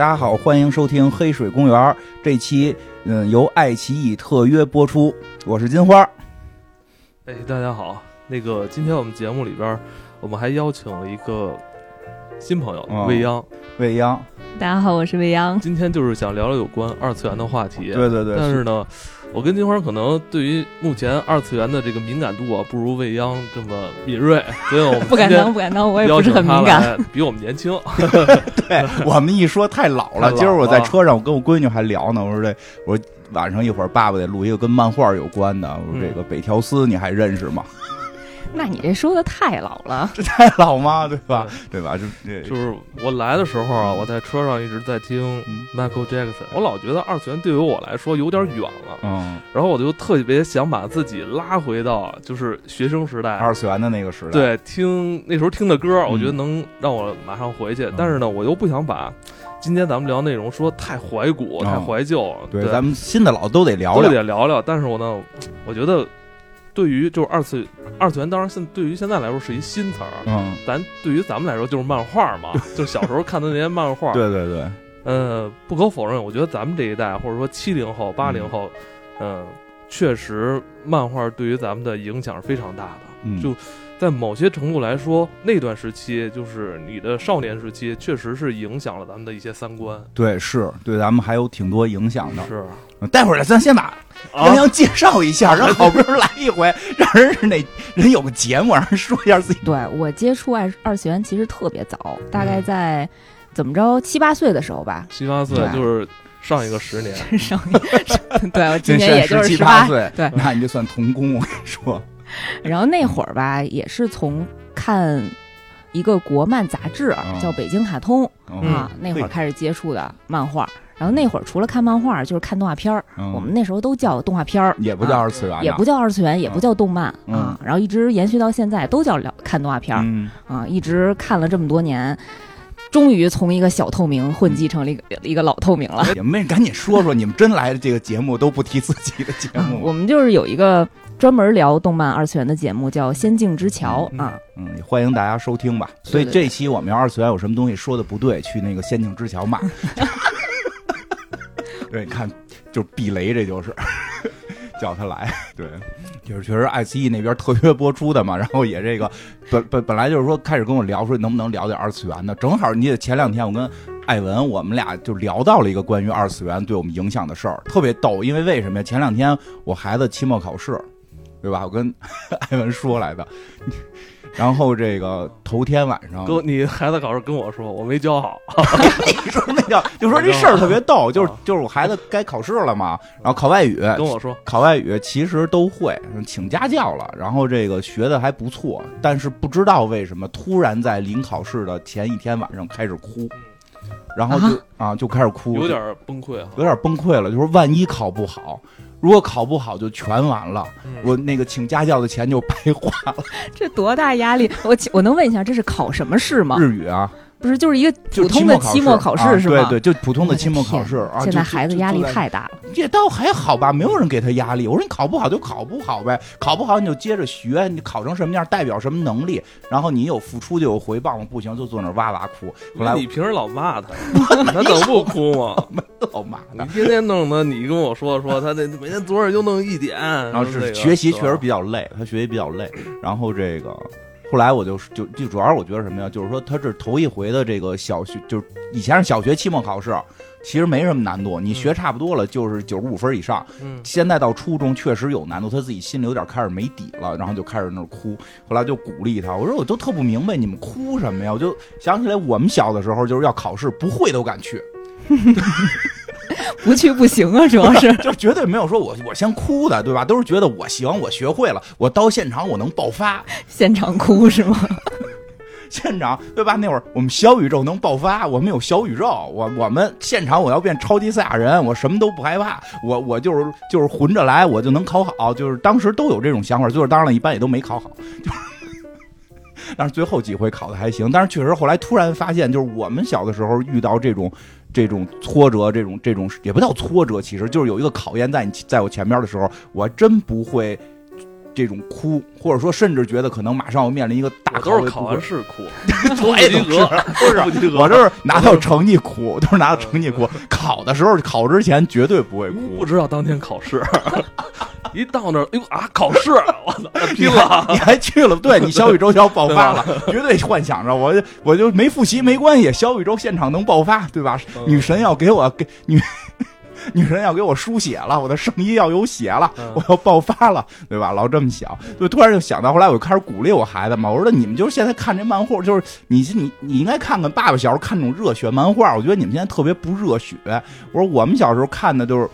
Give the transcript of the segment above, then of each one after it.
大家好，欢迎收听《黑水公园》这期，嗯，由爱奇艺特约播出。我是金花。哎，大家好，那个今天我们节目里边，我们还邀请了一个新朋友哦未央。未央，大家好，我是未央。今天就是想聊聊有关二次元的话题。对对对，但是呢，我跟金花可能对于目前二次元的这个敏感度啊，不如未央这么敏锐，所以我们不敢当，不敢当，我也不是很敏感。比我们年轻。对我们一说 太老了。今儿我在车上，我跟我闺女还聊呢，我说这，我说晚上一会儿爸爸得录一个跟漫画有关的。我说这个北条司你还认识吗？那你这说的太老了。这太老吗？对吧？对吧？就这就是我来的时候啊，我在车上一直在听嗯 Michael Jackson，我老觉得二次元对于我来说有点远了，嗯，然后我就特别想把自己拉回到就是学生时代，二次元的那个时代。对，听那时候听的歌，嗯我觉得能让我马上回去。但是呢，我又不想把今天咱们聊内容说太怀古、嗯太怀旧。对，对，咱们新的老都得聊都聊。得聊聊。但是我呢，我觉得对于就是二次二次元，当然现对于现在来说是一新词儿。嗯，咱对于咱们来说就是漫画嘛，就是小时候看的那些漫画。对对对，呃，不可否认，我觉得咱们这一代，或者说七零后、八零后，嗯、确实漫画对于咱们的影响是非常大的。嗯，就在某些程度来说，那段时期就是你的少年时期，确实是影响了咱们的一些三观。对，是对咱们还有挺多影响的。是待会儿咱先把啊杨，洋介绍一下，让好不容易来一回，让人是那人有个节目，让人说一下自己。对我接触二二次元其实特别早，大概在怎么着七八岁的时候吧。七八岁就是上一个十年。上 对我 今年也就是七十八。岁，对那你就算童工，我跟你说。然后那会儿吧，也是从看一个国漫杂志嗯叫《北京卡通》嗯啊，那会儿开始接触的漫画。然后那会儿除了看漫画，就是看动画片儿。嗯我们那时候都叫动画片儿，也不叫啊二次元，也不叫二次元，也不叫动漫嗯啊，然后一直延续到现在都叫了看动画片儿嗯，啊，一直看了这么多年，终于从一个小透明混迹成了一个一个老透明了。你们赶紧说说，你们真来的这个节目都不提自己的节啊目我们就是有一个专门聊动漫二次元的节目，叫《仙境之桥》嗯啊。嗯，也欢迎大家收听吧。所以这期我们要二次元有什么东西说的不对，去那个仙境之桥骂。对，你看，就是避雷，这就是 叫他来。对，就是确实爱奇艺那边特约播出的嘛，然后也这个本本本来就是说开始跟我聊说能不能聊点二次元的，正好你也前两天我跟艾文我们俩就聊到了一个关于二次元对我们影响的事儿，特别逗。因为为什么呀？前两天我孩子期末考试，对吧？我跟艾文说来的。然后这个头天晚上，哥，你孩子考试跟我说，我没教好。你说那叫，就说这事儿特别逗，就是啊就是我孩子该考试了嘛，然后考外语，跟我说，考外语其实都会，请家教了，然后这个学的还不错，但是不知道为什么突然在临考试的前一天晚上开始哭，然后就啊就开始哭，有点崩溃哈。有点崩溃了，就说万一考不好，如果考不好就全完了，嗯我那个请家教的钱就白花了。这多大压力！我请我能问一下，这是考什么试吗？日语啊，不是，就是一个普通的期期末考啊试是吗？对对，就普通的期末考试啊。现在孩子压力，太大了。这倒还好吧，没有人给他压力。我说你考不好就考不好呗，考不好你就接着学，你考成什么样代表什么能力，然后你有付出就有回报嘛，不行就坐那儿哇哇哭。后来你平时老骂他，他能不哭吗？老骂你，天天弄的，你跟我说说他那每天昨儿就弄一点，然然后是学习确实比较累，他学习比较累。然后这个后来我就就就主要是我觉得什么呀，就是说他这头一回的这个小学，就是以前是小学期末考试，其实没什么难度，你学差不多了就是九十五分以上。嗯，现在到初中确实有难度，他自己心里有点开始没底了，然后就开始那儿哭。后来就鼓励他，我说我都特不明白你们哭什么呀？我就想起来我们小的时候就是要考试，不会都敢去，不去不行啊，主要是 就绝对没有说我我先哭的，对吧？都是觉得我行，我学会了，我到现场我能爆发，现场哭是吗？现场对吧？那会儿我们小宇宙能爆发，我们有小宇宙，我我们现场我要变超级赛亚人，我什么都不害怕，我我就是就是混着来，我就能考好，就是当时都有这种想法，最后当然了，一般也都没考好，就是。但是最后几回考的还行，但是确实后来突然发现，就是我们小的时候遇到这种这种挫折，这种这种也不叫挫折，其实就是有一个考验在你在我前面的时候，我还真不会这种哭，或者说甚至觉得可能马上要面临一个大我都是考考完试哭，我也都 不及格，是不及格，我就是拿到成绩哭，都是拿到成绩哭。考的时候，考之前绝对不会哭。不知道当天考试，一到那儿，哎呦啊，考试，我操，拼了。你！还去了，对你小宇宙就要爆发了，绝对幻想着我我就没复习没关系，小宇宙现场能爆发，对吧？嗯。女神要给我给女女人要给我输血了，我的圣衣要有血了，嗯我要爆发了，对吧？老这么想，就突然就想到，后来我就开始鼓励我孩子嘛，我说你们就是现在看这漫画，就是你你你应该看看爸爸小时候看那种热血漫画，我觉得你们现在特别不热血。我说我们小时候看的就是《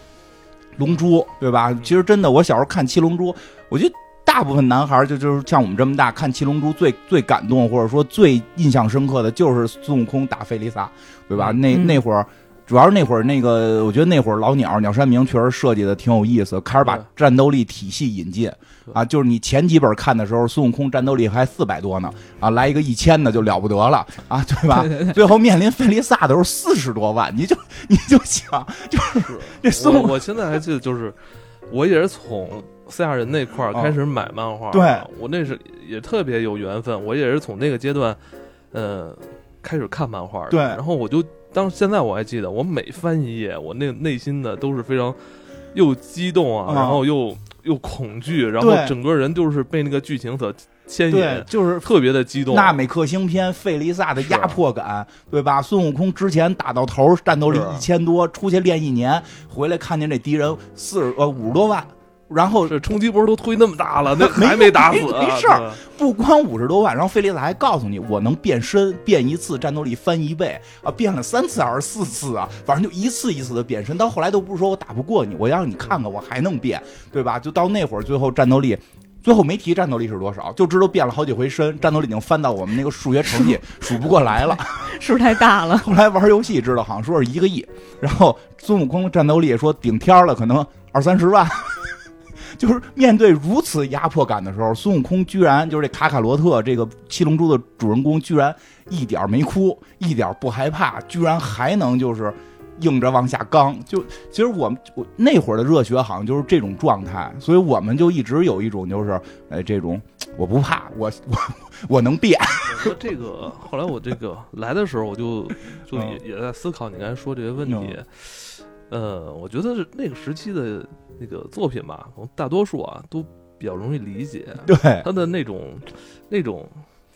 龙珠》，对吧？其实真的，我小时候看《七龙珠》，我觉得。大部分男孩就就是像我们这么大看《七龙珠》最最感动或者说最印象深刻的就是孙悟空打费利萨，对吧？那嗯那会儿主要是那会儿那个，我觉得那会儿老鸟鸟山明确实设计的挺有意思，开始把战斗力体系引进。啊，就是你前几本看的时候，孙悟空战斗力还四百多呢。啊，来一个一千的就了不得了。啊，对吧？对对对。最后面临费利萨的时候四十多万，你就你就想，就是。这孙悟空我我现在还记得，就是我也是从赛亚人那块儿开始买漫画，哦对我那是也特别有缘分，我也是从那个阶段，呃，开始看漫画的。对。然后我就当现在我还记得，我每翻一页，我那内心的都是非常又激动啊，嗯然后又又恐惧，然后对整个人就是被那个剧情所牵对引，，就是特别的激动。纳美克星篇费利萨的压迫感，对吧？孙悟空之前打到头，战斗力是一千多，出去练一年，回来看见这敌人四十呃五十多万，然后这冲击波都推那么大了，那还没打死啊，没没事儿不光五十多万，然后费利斯还告诉你，我能变身，变一次战斗力翻一倍啊，变了三次还是四次啊？反正就一次一次的变身，到后来都不是说我打不过你，我要让你看看我还能变，对吧？就到那会儿，最后战斗力。最后没提战斗力是多少，就知道变了好几回身，战斗力已经翻到我们那个数学成绩 数不过来了。数太大了。后来玩游戏知道，好像说是一个亿，然后孙悟空战斗力说顶天了，可能二三十万。就是面对如此压迫感的时候，孙悟空居然就是这卡卡罗特这个七龙珠的主人公，居然一点没哭，一点不害怕，居然还能就是硬着往下刚。就其实我们我那会儿的热血好像就是这种状态，所以我们就一直有一种就是哎这种我不怕，我我我能变。我说这个，后来我这个来的时候，我就就嗯也也在思考你刚才说这些问题。呃，我觉得是那个时期的那个作品吧，大多数啊都比较容易理解，对。他的那种那种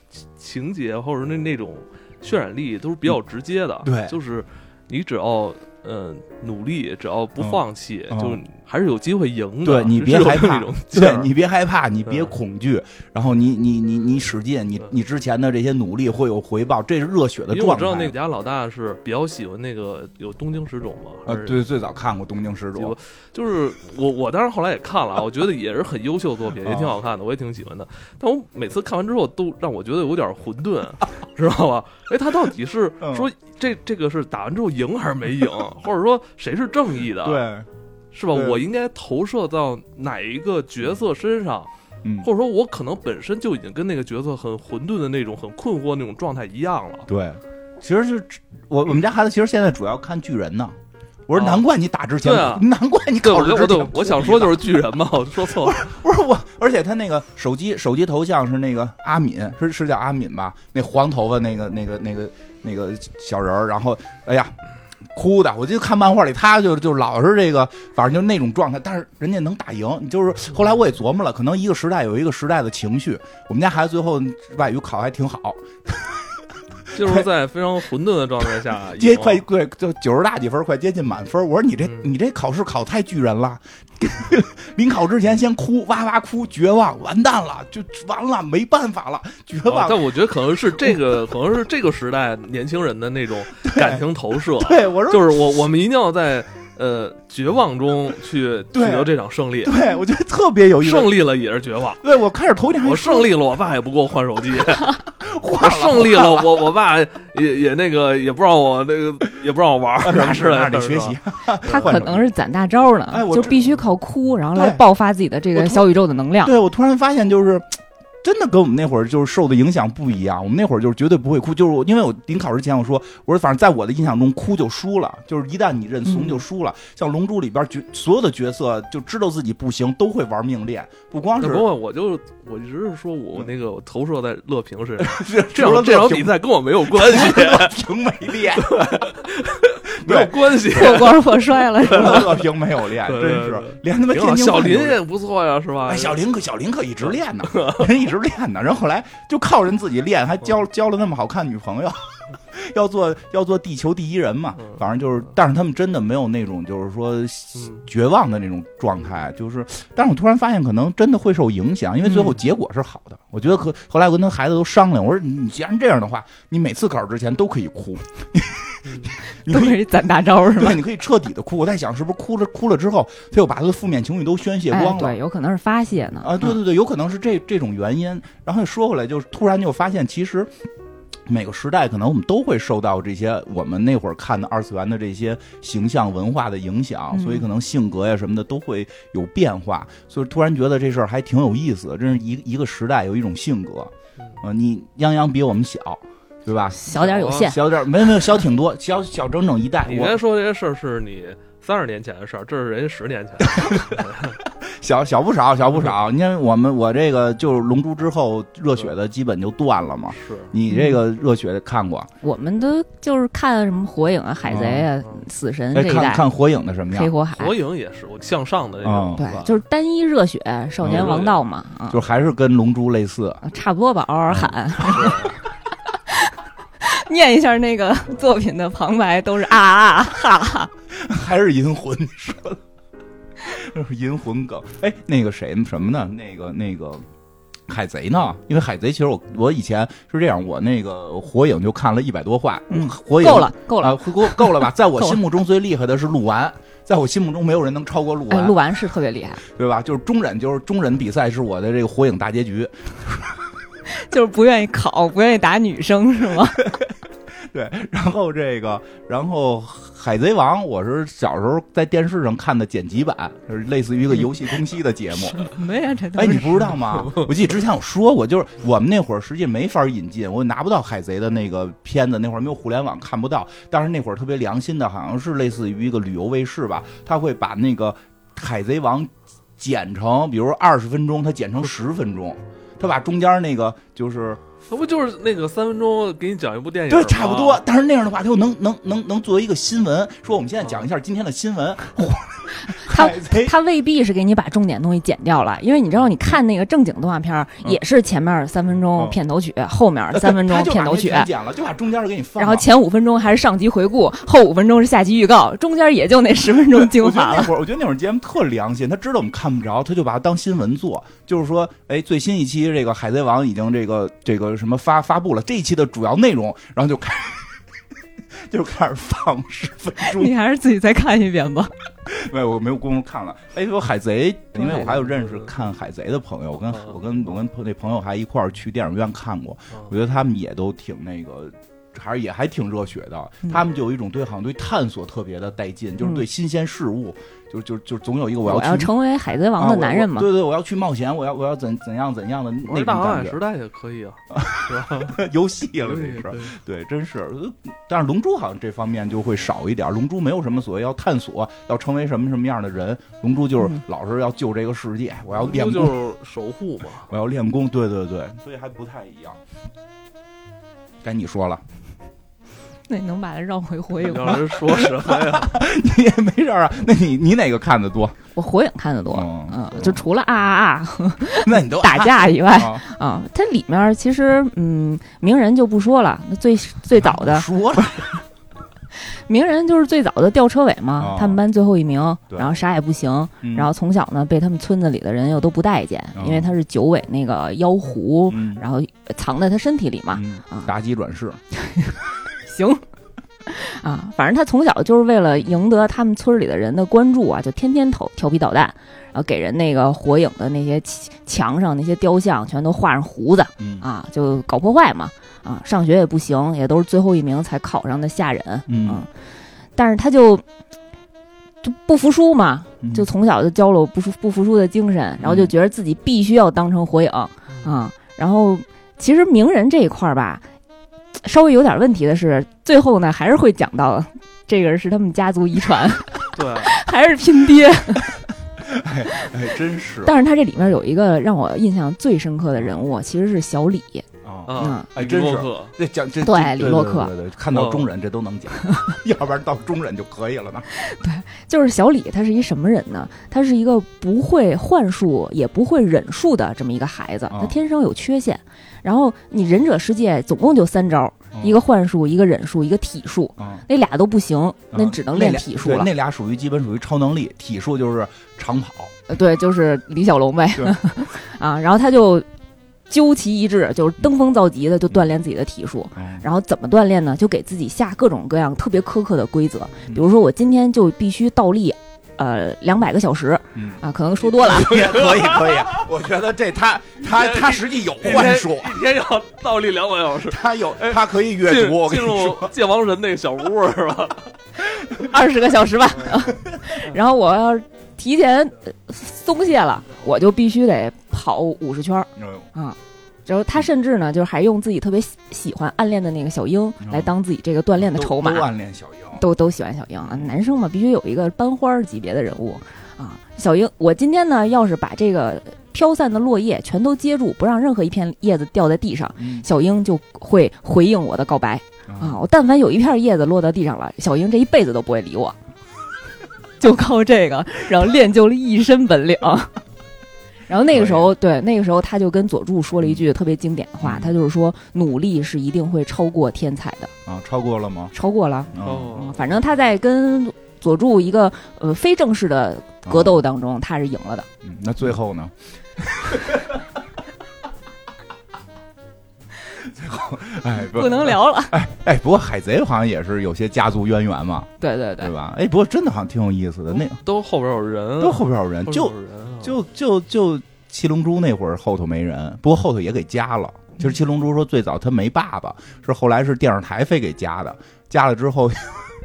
情情节或者那那种渲染力都是比较直接的。对。就是你只要呃努力，只要不嗯。放弃，嗯。就还是有机会赢的。对你别害怕对你别害怕，你别恐惧，然后你你你你使劲，你你之前的这些努力会有回报，这是热血的因为我。知道那个家老大是比较喜欢那个有东京十种嘛，还呃，是对，最早看过《东京十种》，就是我我当然后来也看了啊，我觉得也是很优秀的作品，也挺好看的，我也挺喜欢的。但我每次看完之后，都让我觉得有点混沌，知道吧？哎，他到底是嗯说这这个是打完之后赢还是没赢，或者说谁是正义的？，对，是吧？我应该投射到哪一个角色身上，嗯，或者说我可能本身就已经跟那个角色很混沌的那种、很困惑那种状态一样了。对，其实是我我们家孩子其实现在主要看巨人呢。我说哦难怪你打之前，对啊难怪你对，考我我试之前对我想说就是巨人嘛，我说错 了。不是我，而且他那个手机手机头像是那个阿敏，是是叫阿敏吧？那黄头发那个那个那个那个小人儿，然后哎呀。哭的，我就看漫画里，他就就老是这个，反正就那种状态。但是人家能打赢，就是后来我也琢磨了，可能一个时代有一个时代的情绪。我们家孩子最后外语考还挺好，就是在非常混沌的状态下 赢，接快对就九十大几分，快接近满分。我说你这、嗯你这考试考太巨人了，临考之前先哭哇哇哭，绝望，完蛋了，就完了，没办法了，绝望。啊但我觉得可能是这个，可能是这个时代年轻人的那种感情投射，对我说，就是我我们一定要在呃绝望中去取得这场胜利，对我觉得特别有意思。胜利了也是绝望。对我开始头一天我胜利了，我爸也不给我换手机；我胜利了，我我爸也也那个也不让我那个也不让我玩儿，那是那是的得学习。。他可能是攒大招呢，哎就必须靠哭，然后来爆发自己的这个小宇宙的能量。对我突然发现，就是真的跟我们那会儿就是受的影响不一样。我们那会儿就是绝对不会哭，就是因为我临考之前我说，我说反正在我的印象中哭就输了，就是一旦你认怂就输了。像《龙珠》里边角所有的角色就知道自己不行，都会玩命练，不光是不过我就我一直是说我那个投射在乐平身上，这这场这场比赛跟我没有关系，乐平没练，没有关系。破罐破摔了？乐平没有练，真是连他妈天津小林也不错呀，是吧？哎，小林可小林可一直练呢，人一直练呢，然后后来就靠人自己练，还交交了那么好看女朋友，要做要做地球第一人嘛嗯，反正就是，但是他们真的没有那种就是说嗯。绝望的那种状态，就是，但是我突然发现可能真的会受影响，因为最后结果是好的，我觉得可后来我跟他孩子都商量，我说你你既然这样的话，你每次考试之前都可以哭，你可以。都是攒大招是吧对，？你可以彻底的哭。我在想，是不是哭了哭了之后，他又把他的负面情绪都宣泄哎，光了？对，有可能是发泄呢。啊，对对对，有可能是这这种原因。然后说回来，就是突然就发现，其实每个时代可能我们都会受到这些我们那会儿看的二次元的这些形象文化的影响，嗯所以可能性格呀什么的都会有变化。所以突然觉得这事儿还挺有意思的，真是一一个时代有一种性格。呃，你泱泱比我们小，对吧？小点有限，小点没有没有小挺多，小小整整一代。你我刚才说这些事儿是你三十年前的事儿，这是人家十年前的事儿。小小不少，小不少。你看我们我这个就是《龙珠》之后热血的基本就断了嘛。是你这个热血的看过？我们都就是看什么火影啊、海贼啊、嗯死神哎，这一代，看看火影的什么样？黑火海，火影也是我向上的那种，对，就是单一热血少年王道嘛，啊，就还是跟龙珠类似。啊差不多吧，嗷嗷喊，念一下那个 作品的旁白，都是啊啊哈哈，还是银魂，你说的，这是银魂梗。哎，那个谁什么呢？那个那个海贼呢？因为海贼其实我我以前是这样，我那个火影就看了一百多话，嗯火影够了够了，啊，够够了吧？在我心目中最厉害的是鹿丸，在我心目中没有人能超过鹿哎，丸，鹿丸是特别厉害，对吧？就是中忍，就是中忍比赛是我的这个火影大结局。就是不愿意考，不愿意打女生是吗？对，然后这个，然后《海贼王》，我是小时候在电视上看的剪辑版，就是类似于一个游戏中西的节目。什么呀？这哎，你不知道吗？我记得之前我说过，就是我们那会儿实际没法引进，我拿不到海贼的那个片子，那会儿没有互联网看不到。但是那会儿特别良心的，好像是类似于一个旅游卫视吧，他会把那个《海贼王》剪成，比如二十分钟，他剪成十分钟，他把中间那个就是那不就是那个三分钟给你讲一部电影对，差不多。但是那样的话，他又能能能能作为一个新闻，说我们现在讲一下今天的新闻。他他未必是给你把重点东西剪掉了，因为你知道，你看那个正经动画片也是前面三分钟嗯片头曲，后面三分钟片头曲，剪了，就把中间给你放。然后前五分钟还是上集回顾，后五分钟是下集预告，中间也就那十分钟精华了。那会儿，我觉得那会儿节目特良心，他知道我们看不着，他就把它当新闻做。就是说，哎，最新一期这个《海贼王》已经这个这个什么发发布了，这一期的主要内容，然后就开 就开始放十分钟。你还是自己再看一遍吧。没有，我没有功夫看了。哎，说海贼，因为我还有认识看海贼的朋友，我跟嗯。我跟我跟那朋友还一块儿去电影院看过，嗯。我觉得他们也都挺那个。还是也还挺热血的，嗯他们就有一种对好像对探索特别的带劲，就是对新鲜事物，就就就总有一个我我要要去成为海贼王的男人嘛。对对，我要去冒险，我要我要怎怎样怎样的那种感觉航海时，代也可以啊，是吧？游戏了这对是，对对，真是。呃但是龙珠好像这方面就会少一点，龙珠没有什么所谓要探索，要成为什么什么样的人，龙珠就是嗯老是要救这个世界，我要练功，就是守护嘛。我要练功，对对对，所以还不太一样。该你说了，那你能把它绕回火影吗？让人说什么呀？你也没事儿啊？那你你哪个看的多？我火影看的多，嗯嗯，就除了啊啊啊 那你都 打架以外啊啊，它里面其实嗯，鸣人就不说了，那最最早的说了，鸣人就是最早的吊车尾嘛哦，他们班最后一名，然后啥也不行，嗯然后从小呢被他们村子里的人又都不待见，哦因为他是九尾那个妖狐，嗯然后藏在他身体里嘛，嗯啊妲己转世，行。啊，反正他从小就是为了赢得他们村里的人的关注啊，就天天投调皮捣蛋，然后给人那个火影的那些墙墙上那些雕像全都画上胡子嗯啊，就搞破坏嘛。啊，上学也不行，也都是最后一名才考上的下人。嗯啊但是他就就不服输嘛，嗯就从小就教了我不服不服输的精神，然后就觉得自己必须要当成火影啊。然后其实名人这一块儿吧，稍微有点问题的是，最后呢还是会讲到这个是他们家族遗传，对，还是拼爹。哎，真是但是他这里面有一个让我印象最深刻的人物，其实是小李。啊。嗯，哎真是李洛克这讲这对李洛克对对对，看到中人这都能讲，要不然到中人就可以了呢。对就是小李，他是一什么人呢？他是一个不会幻术也不会忍术的这么一个孩子，啊他天生有缺陷。然后你忍者世界总共就三招，嗯一个幻术，一个忍术，一个体术。啊，那俩都不行，那啊只能练体术了。对那俩属于基本属于超能力，体术就是长跑。呃对，就是李小龙呗。啊，然后他就究其一致，就是登峰造极的就锻炼自己的体术。嗯然后怎么锻炼呢？就给自己下各种各样特别苛刻的规则，嗯比如说我今天就必须倒立，呃，两百个小时嗯，啊，可能说多了。也可以可以，我觉得这他 他他实际有幻术，一天要倒立两百小时。他有他可以阅读。我跟进入你说，界王神那个小屋是吧？二十个小时吧。然后我要是提前呃松懈了，我就必须得跑五十圈儿嗯啊。然后他甚至呢，就是还用自己特别喜喜欢暗恋的那个小英来当自己这个锻炼的筹码都，暗恋小英，都都喜欢小英啊。男生嘛，必须有一个班花儿级别的人物啊。小英，我今天呢，要是把这个飘散的落叶全都接住，不让任何一片叶子掉在地上，嗯小英就会回应我的告白。啊，啊，我但凡有一片叶子落到地上了，小英这一辈子都不会理我，就靠这个，然后练就了一身本领。然后那个时候，对那个时候他就跟佐助说了一句特别经典的话，嗯他就是说努力是一定会超过天才的，啊，超过了吗？超过了。哦，反正他在跟佐助一个呃非正式的格斗当中，他是赢了的。嗯，那最后呢？最后，哎，不能。聊了。哎哎，不过海贼好像也是有些家族渊源嘛，对对对对，吧？哎，不过真的好像挺有意思的，那都后边有人，都后边有人，就有人啊就就就七龙珠那会儿后头没人，不过后头也给加了。其实七龙珠说最早他没爸爸，是后来是电视台非给加的，加了之后，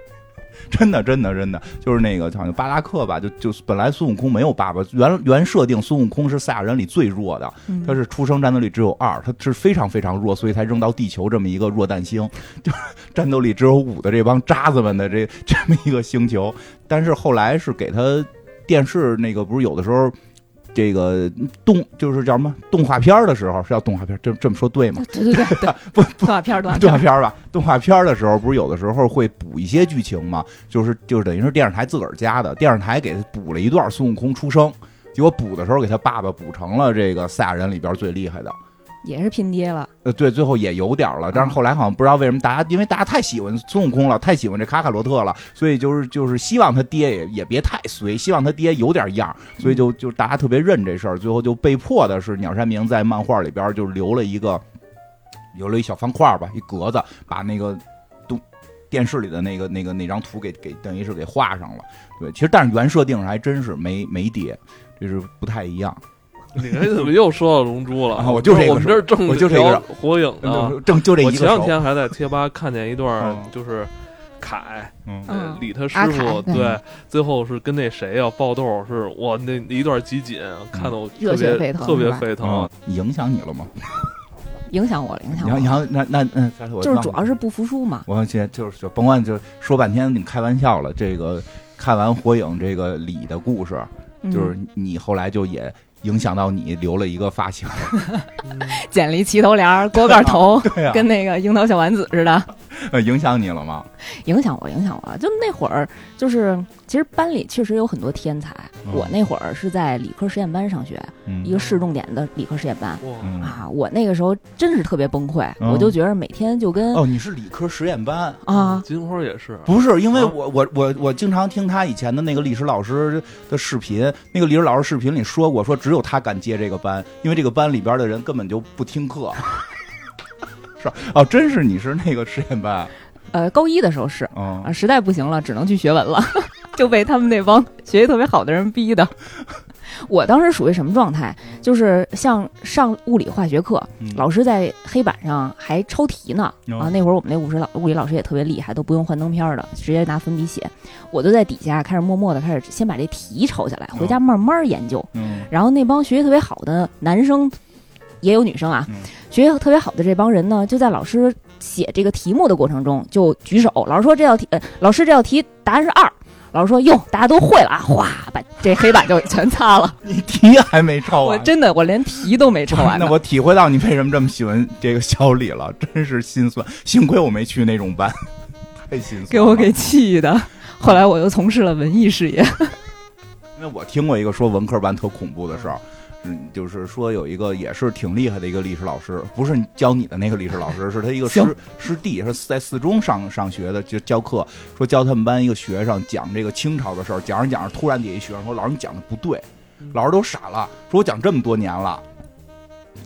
真的真的真的就是那个好像巴拉克吧，就就本来孙悟空没有爸爸，原原设定孙悟空是赛亚人里最弱的，嗯他是出生战斗力只有二，他是非常非常弱，所以才扔到地球这么一个弱蛋星，就战斗力只有五的这帮渣子们的这这么一个星球。但是后来是给他电视那个不是有的时候。这个动就是叫什么动画片儿的时候是叫动画片，这这么说对吗？对对对对，不 动画片儿动画片吧，动画片的时候不是有的时候会补一些剧情吗？就是就是等于是电视台自个儿加的，电视台给他补了一段孙悟空出生，结果补的时候给他爸爸补成了这个赛亚人里边最厉害的。也是拼爹了。呃，对，最后也有点了，但是后来好像不知道为什么大家，因为大家太喜欢孙悟空了，太喜欢这卡卡罗特了，所以就是就是希望他爹也也别太随，希望他爹有点样，所以就就大家特别认这事儿，最后就被迫的是鸟山明在漫画里边就留了一个留了一小方块吧，一格子，把那个动电视里的那个那个那张图给给等于是给画上了。对，其实但是原设定还真是没没爹，这是不太一样。你这怎么又说到龙珠了？啊我就这个我们这儿正我就这个聊火影呢。正就这一我个手，前两天还在贴吧看见一段嗯，就是凯嗯嗯呃理他师阿傅，凯对，最后是跟那谁要爆斗，是我那一段集锦看得我热特别血沸腾特别是吧沸腾嗯。，影响你了吗？影响我了，影响我了。然后然后那那嗯，下次我就是主要是不服输嘛。我现在就是就甭管就说半天，你开玩笑了。这个看完火影这个李的故事，嗯就是你后来就也影响到你留了一个发型，剪了一齐头帘儿，锅盖头，跟那个樱桃小丸子似的，呃影响你了吗？影响我，影响我。就那会儿，就是其实班里确实有很多天才。嗯我那会儿是在理科实验班上学，嗯一个市重点的理科实验班，嗯啊。我那个时候真是特别崩溃，嗯我就觉得每天就跟哦，你是理科实验班。啊，金花也是，不是，因为啊我我我我经常听他以前的那个历史老师的视频，那个历史老师视频里说过，说只有他敢接这个班，因为这个班里边的人根本就不听课。是哦，真是你是那个实验班，呃，高一的时候是嗯啊，实在不行了，只能去学文了，就被他们那帮学习特别好的人逼的。我当时属于什么状态？就是像上物理化学课，嗯老师在黑板上还抄题呢。哦啊，那会儿我们那物理老物理老师也特别厉害，都不用幻灯片儿的，直接拿粉笔写。我就在底下开始默默的开始先把这题抄下来，回家慢慢研究。嗯然后那帮学习特别好的男生也有女生啊，嗯学习特别好的这帮人呢，就在老师写这个题目的过程中就举手，老师说这道题，呃，老师这道题答案是二，老师说哟，大家都会了啊，哗，把这黑板就全擦了。你题还没抄完，我真的我连题都没抄完。那我体会到你为什么这么喜欢这个小李了，真是心酸。幸亏我没去那种班，太心酸。给我给气的。后来我又从事了文艺事业，因为我听过一个说文科班特恐怖的事儿，嗯，就是说有一个也是挺厉害的一个历史老师，不是教你的那个历史老师，是他一个师师弟，是在四中上上学的，就教课，说教他们班一个学生讲这个清朝的事儿，讲着讲着，突然底下一学生说：“老师你讲的不对。”老师都傻了，说我讲这么多年了，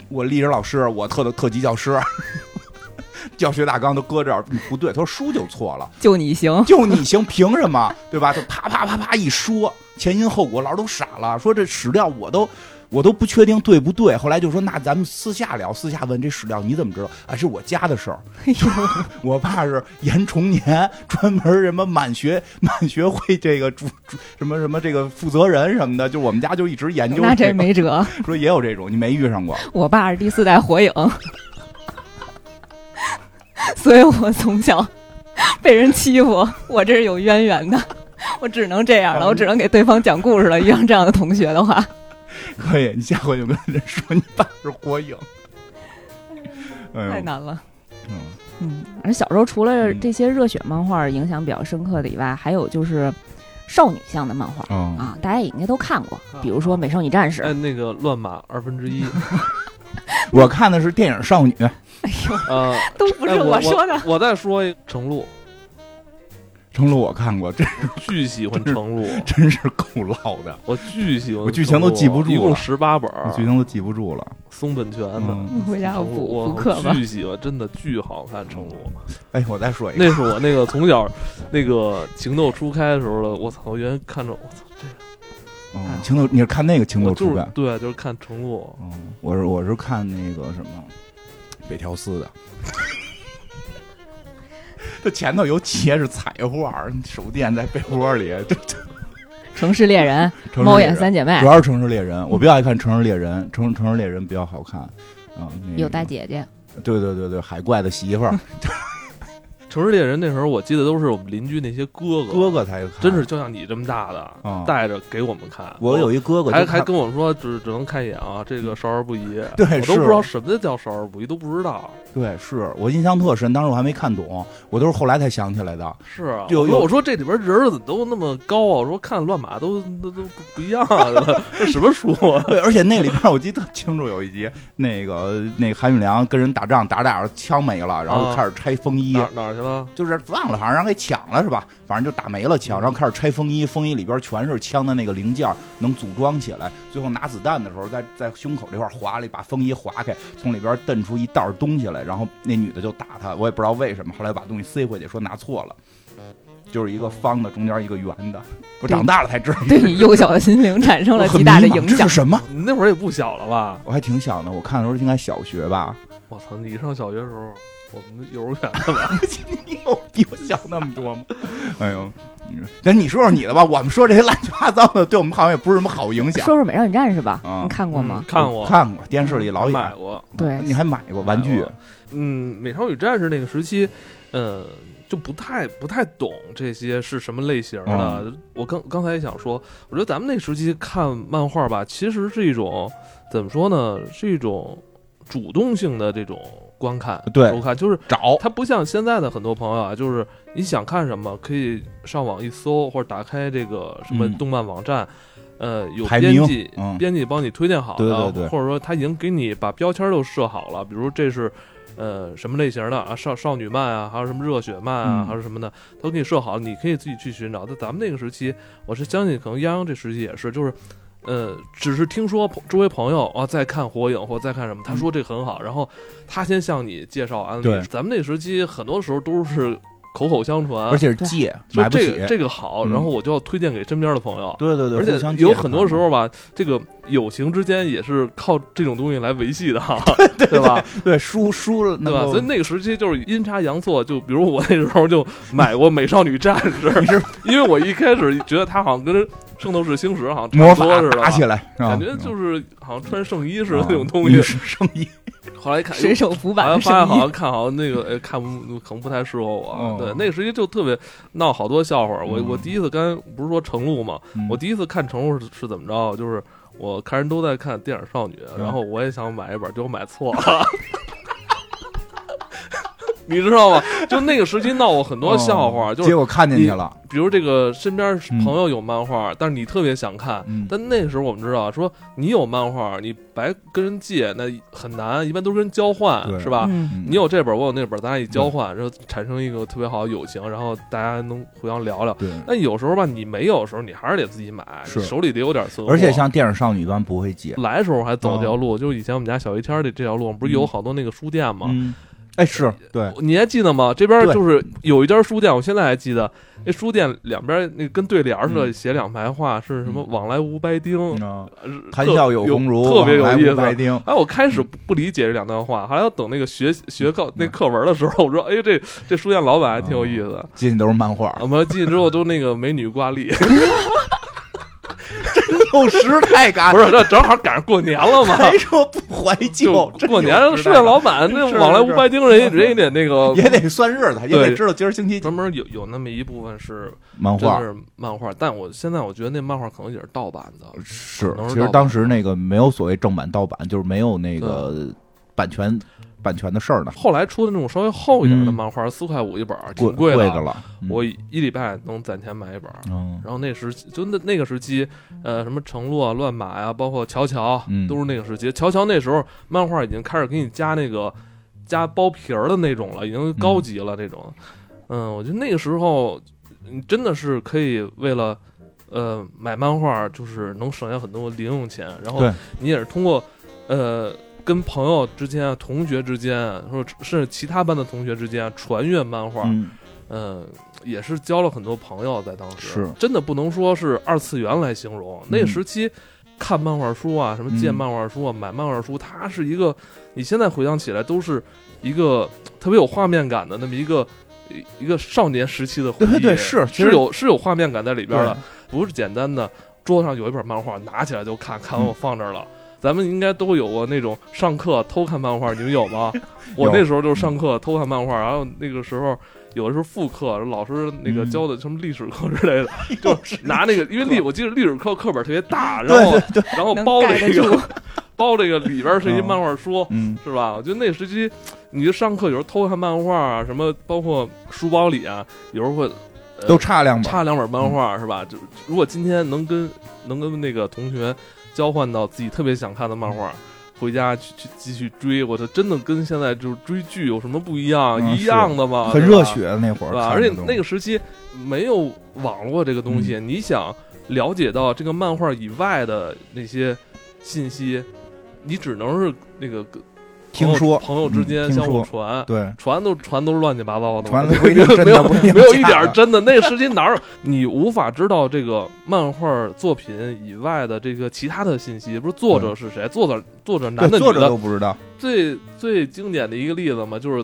我历史老师，我特的特级教师。教学大纲都搁这儿，不对。他说书就错了，就你行。就你行，凭什么？对吧？就啪啪啪啪一说，前因后果，老师都傻了，说这史料我都我都不确定对不对。后来就说那咱们私下聊，私下问这史料你怎么知道？啊，是我家的事儿。哎呦，我爸是严崇年，专门什么满学 满学会这个主主什么什么这个负责人什么的，就我们家就一直研究、那这没辙。说也有这种，你没遇上过？我爸是第四代火影，所以我从小被人欺负，我这是有渊源的。我只能这样了，我只能给对方讲故事了。遇上这样的同学的话，可以，你下回就跟人说你爸是火影。哎呦，太难了。嗯嗯，而小时候除了嗯这些热血漫画影响比较深刻的以外，还有就是少女向的漫画嗯啊，大家也应该都看过，比如说《美少女战士哎，》。那个乱码二分之一，我看的是电影少女，哎呦呃，都不是哎我说的。我再说一程璐，成龙我看过，真是巨喜欢程璐，真是够唠的，我巨喜欢，我剧情都记不住一共十八本儿，剧情都记不住了。松本泉的。嗯，回家我补课吧。巨喜欢，真的巨好看。程璐，哎，我再说一个，那是我那个从小那个情窦初开的时候了。我操！我原来看着我操，这嗯，情窦，你是看那个情窦初开？对，就是看程璐。嗯，我是我是看那个什么北条司的，它前头有几页是彩画，手电在被窝里，这这城市猎人、猫眼三姐妹主，要是城市猎人，我比较爱看城市猎人，城城市猎人比较好看。啊，那个有大姐姐，对对对对，海怪的媳妇儿 城市猎人那时候，我记得都是我们邻居那些哥哥，哥哥才看，真是就像你这么大的，啊带着给我们看。我有一哥哥还还跟我说只只能看一眼啊，这个少儿不宜。对我都不知道什么叫少儿不宜，都不知道。对，是我印象特深，当时我还没看懂，我都是后来才想起来的。是啊，有有我说这里边人怎么都那么高啊？我说看乱码都都都不一样啊，这什么书啊？对，而且那里边我记得特清楚，有一集那个那个韩宇良跟人打仗，打着打着枪没了，然后啊开始拆风衣，哪哪儿去了？就是忘了，好像让给抢了是吧？反正就打没了枪，然后开始拆风衣，风衣里边全是枪的那个零件，能组装起来。最后拿子弹的时候，在在胸口这块划了一把风衣划开，从里边蹬出一袋东西来，然后那女的就打他，我也不知道为什么，后来把东西塞回去，说拿错了。就是一个方的，中间一个圆的。我长大了才知道，对你幼小的心灵 产生了极大的影响这是。什么？你那会儿也不小了吧？我还挺小的，我看的时候应该小学吧。我操！你上小学的时候，我们幼儿园的吧？你有比我小那么多吗？哎呦，那你说说你的吧。我们说这些 乱七八糟的，对我们好像也不是什么好影响。说说《美少女战士》吧，啊你看过吗嗯？看过，看过电视里老演，买过。对你还买过玩具买？过嗯，美少女战士那个时期，呃，就不太不太懂这些是什么类型的。嗯我刚刚才也想说，我觉得咱们那时期看漫画吧，其实是一种怎么说呢？是一种主动性的这种观看、对收看，就是找它不像现在的很多朋友啊，就是你想看什么，可以上网一搜，或者打开这个什么嗯动漫网站，呃，有排名编辑、嗯编辑帮你推荐好的，对对对或者说他已经给你把标签都设好了，比如这是。呃，什么类型的啊？少少女漫啊，还有什么热血漫啊，嗯还是什么的，都给你设好，你可以自己去寻找。在咱们那个时期，我是相信，可能泱泱这时期也是，就是，呃，只是听说周围朋友啊在看火影或在看什么，他说这很好，然后他先向你介绍安利对。咱们那时期很多时候都是口口相传，而且是借，说买不起这个。这个好，嗯然后我就要推荐给身边的朋友。对对对，而且有很多时候吧，这个友情之间也是靠这种东西来维系的哈，对吧？对输输了，对吧？所以那那个时期就是阴差阳错，就比如我那时候就买过《美少女战士》，因为我一开始觉得它好像跟《圣斗士星矢》好像魔法似的，打起来，感觉就是好像穿圣衣似的啊那种东西。圣衣，后来一看，水手服版发现好，像看好像那个哎看不可能不太适合我，哦对那个时期就特别闹好多笑话。我嗯我第一次刚才不是说程璐嘛，嗯我第一次看程璐是是怎么着？就是我看人都在看电影少女，嗯然后我也想买一本，结果买错了。你知道吗？就那个时期闹过很多笑话，就是哦结果看进去了，比如这个身边朋友有漫画，但是你特别想看，嗯但那时候我们知道说你有漫画，你白跟人借那很难，一般都是跟人交换，是吧？你有这本，我有那本，咱俩一交换，然后产生一个特别好的友情，然后大家能互相聊聊。对。但有时候吧，你没有的时候，你还是得自己买，你手里得有点存货。而且像电影少女一般不会借，来的时候还走这条路，就是以前我们家小一天的这这条路不是有好多那个书店吗？嗯，哎，是对，你还记得吗？这边就是有一家书店，我现在还记得，那书店两边那跟对联似的，嗯写两排话，是什么“嗯往来无白丁”，谈笑有鸿儒，特别有意思。无白丁。哎，我开始不不理解这两段话，还要等那个学学课那课文的时候，我说，哎，这这书店老板还挺有意思的。进去都是漫画，我们进去之后都那个美女挂历，有时太尬不是，这正好赶上过年了嘛，还说不怀旧，真过年有时代书店老板那往来无是白丁，人家人也得那个也得算日子，也得知道今儿星期几。专门有有那么一部分是漫画。是漫画，但我现在我觉得那漫画可能也是盗版的，是其实当时那个没有所谓正版盗版，就是没有那个版权版权的事儿呢，后来出的那种稍微厚一点的嗯漫画，四块五一本挺贵的了。嗯我一礼拜能攒钱买一本。嗯然后那时就那那个时期，呃，什么程璐啊、乱马呀、包括乔乔，嗯都是那个时期。乔乔那时候漫画已经开始给你加那个加包皮儿的那种了，已经高级了那种。嗯，我觉得那个时候你真的是可以为了呃买漫画，就是能省下很多零用钱，然后你也是通过呃。跟朋友之间、啊同学之间啊，或者甚至其他班的同学之间啊传阅漫画，嗯，嗯，也是交了很多朋友，在当时。是。真的不能说是二次元来形容。那时期看漫画书啊，什么借嗯漫画书啊，买漫画书，它是一个你现在回想起来都是一个特别有画面感的那么一个一一个少年时期的回忆，对对是是有是有画面感在里边的，不是简单的桌上有一本漫画拿起来就看，看完嗯我放这儿了。咱们应该都有过那种上课偷看漫画，你们有吗？我那时候就是上课偷看漫画，然后那个时候有的时候复课，老师那个嗯教的什么历史课之类的，就拿那个，因为历我记得历史课课本特别大，然后然后包这盖得住个 包这个里边是一嗯漫画书，嗯是吧？我觉得那时期，你就上课有时候偷看漫画啊，什么包括书包里啊，有时候会。呃都差两本，差两本漫画、是吧？就如果今天能跟能跟那个同学交换到自己特别想看的漫画，回家去去继续追，我这真的跟现在就是追剧有什么不一样？嗯一样的吗？对吧？很热血那会儿而且那个时期没有网络这个东嗯。西，你想了解到这个漫画以外的那些信息，你只能是那个跟听说朋友之间相互传。对，传都传都是乱七八糟的，传的没不一定真没有没有一点真的。那个时期哪有 你无法知道这个漫画作品以外的这个其他的信息？不是作者是谁？作者作者男的对作者女的？都不知道最最经典的一个例子嘛，就是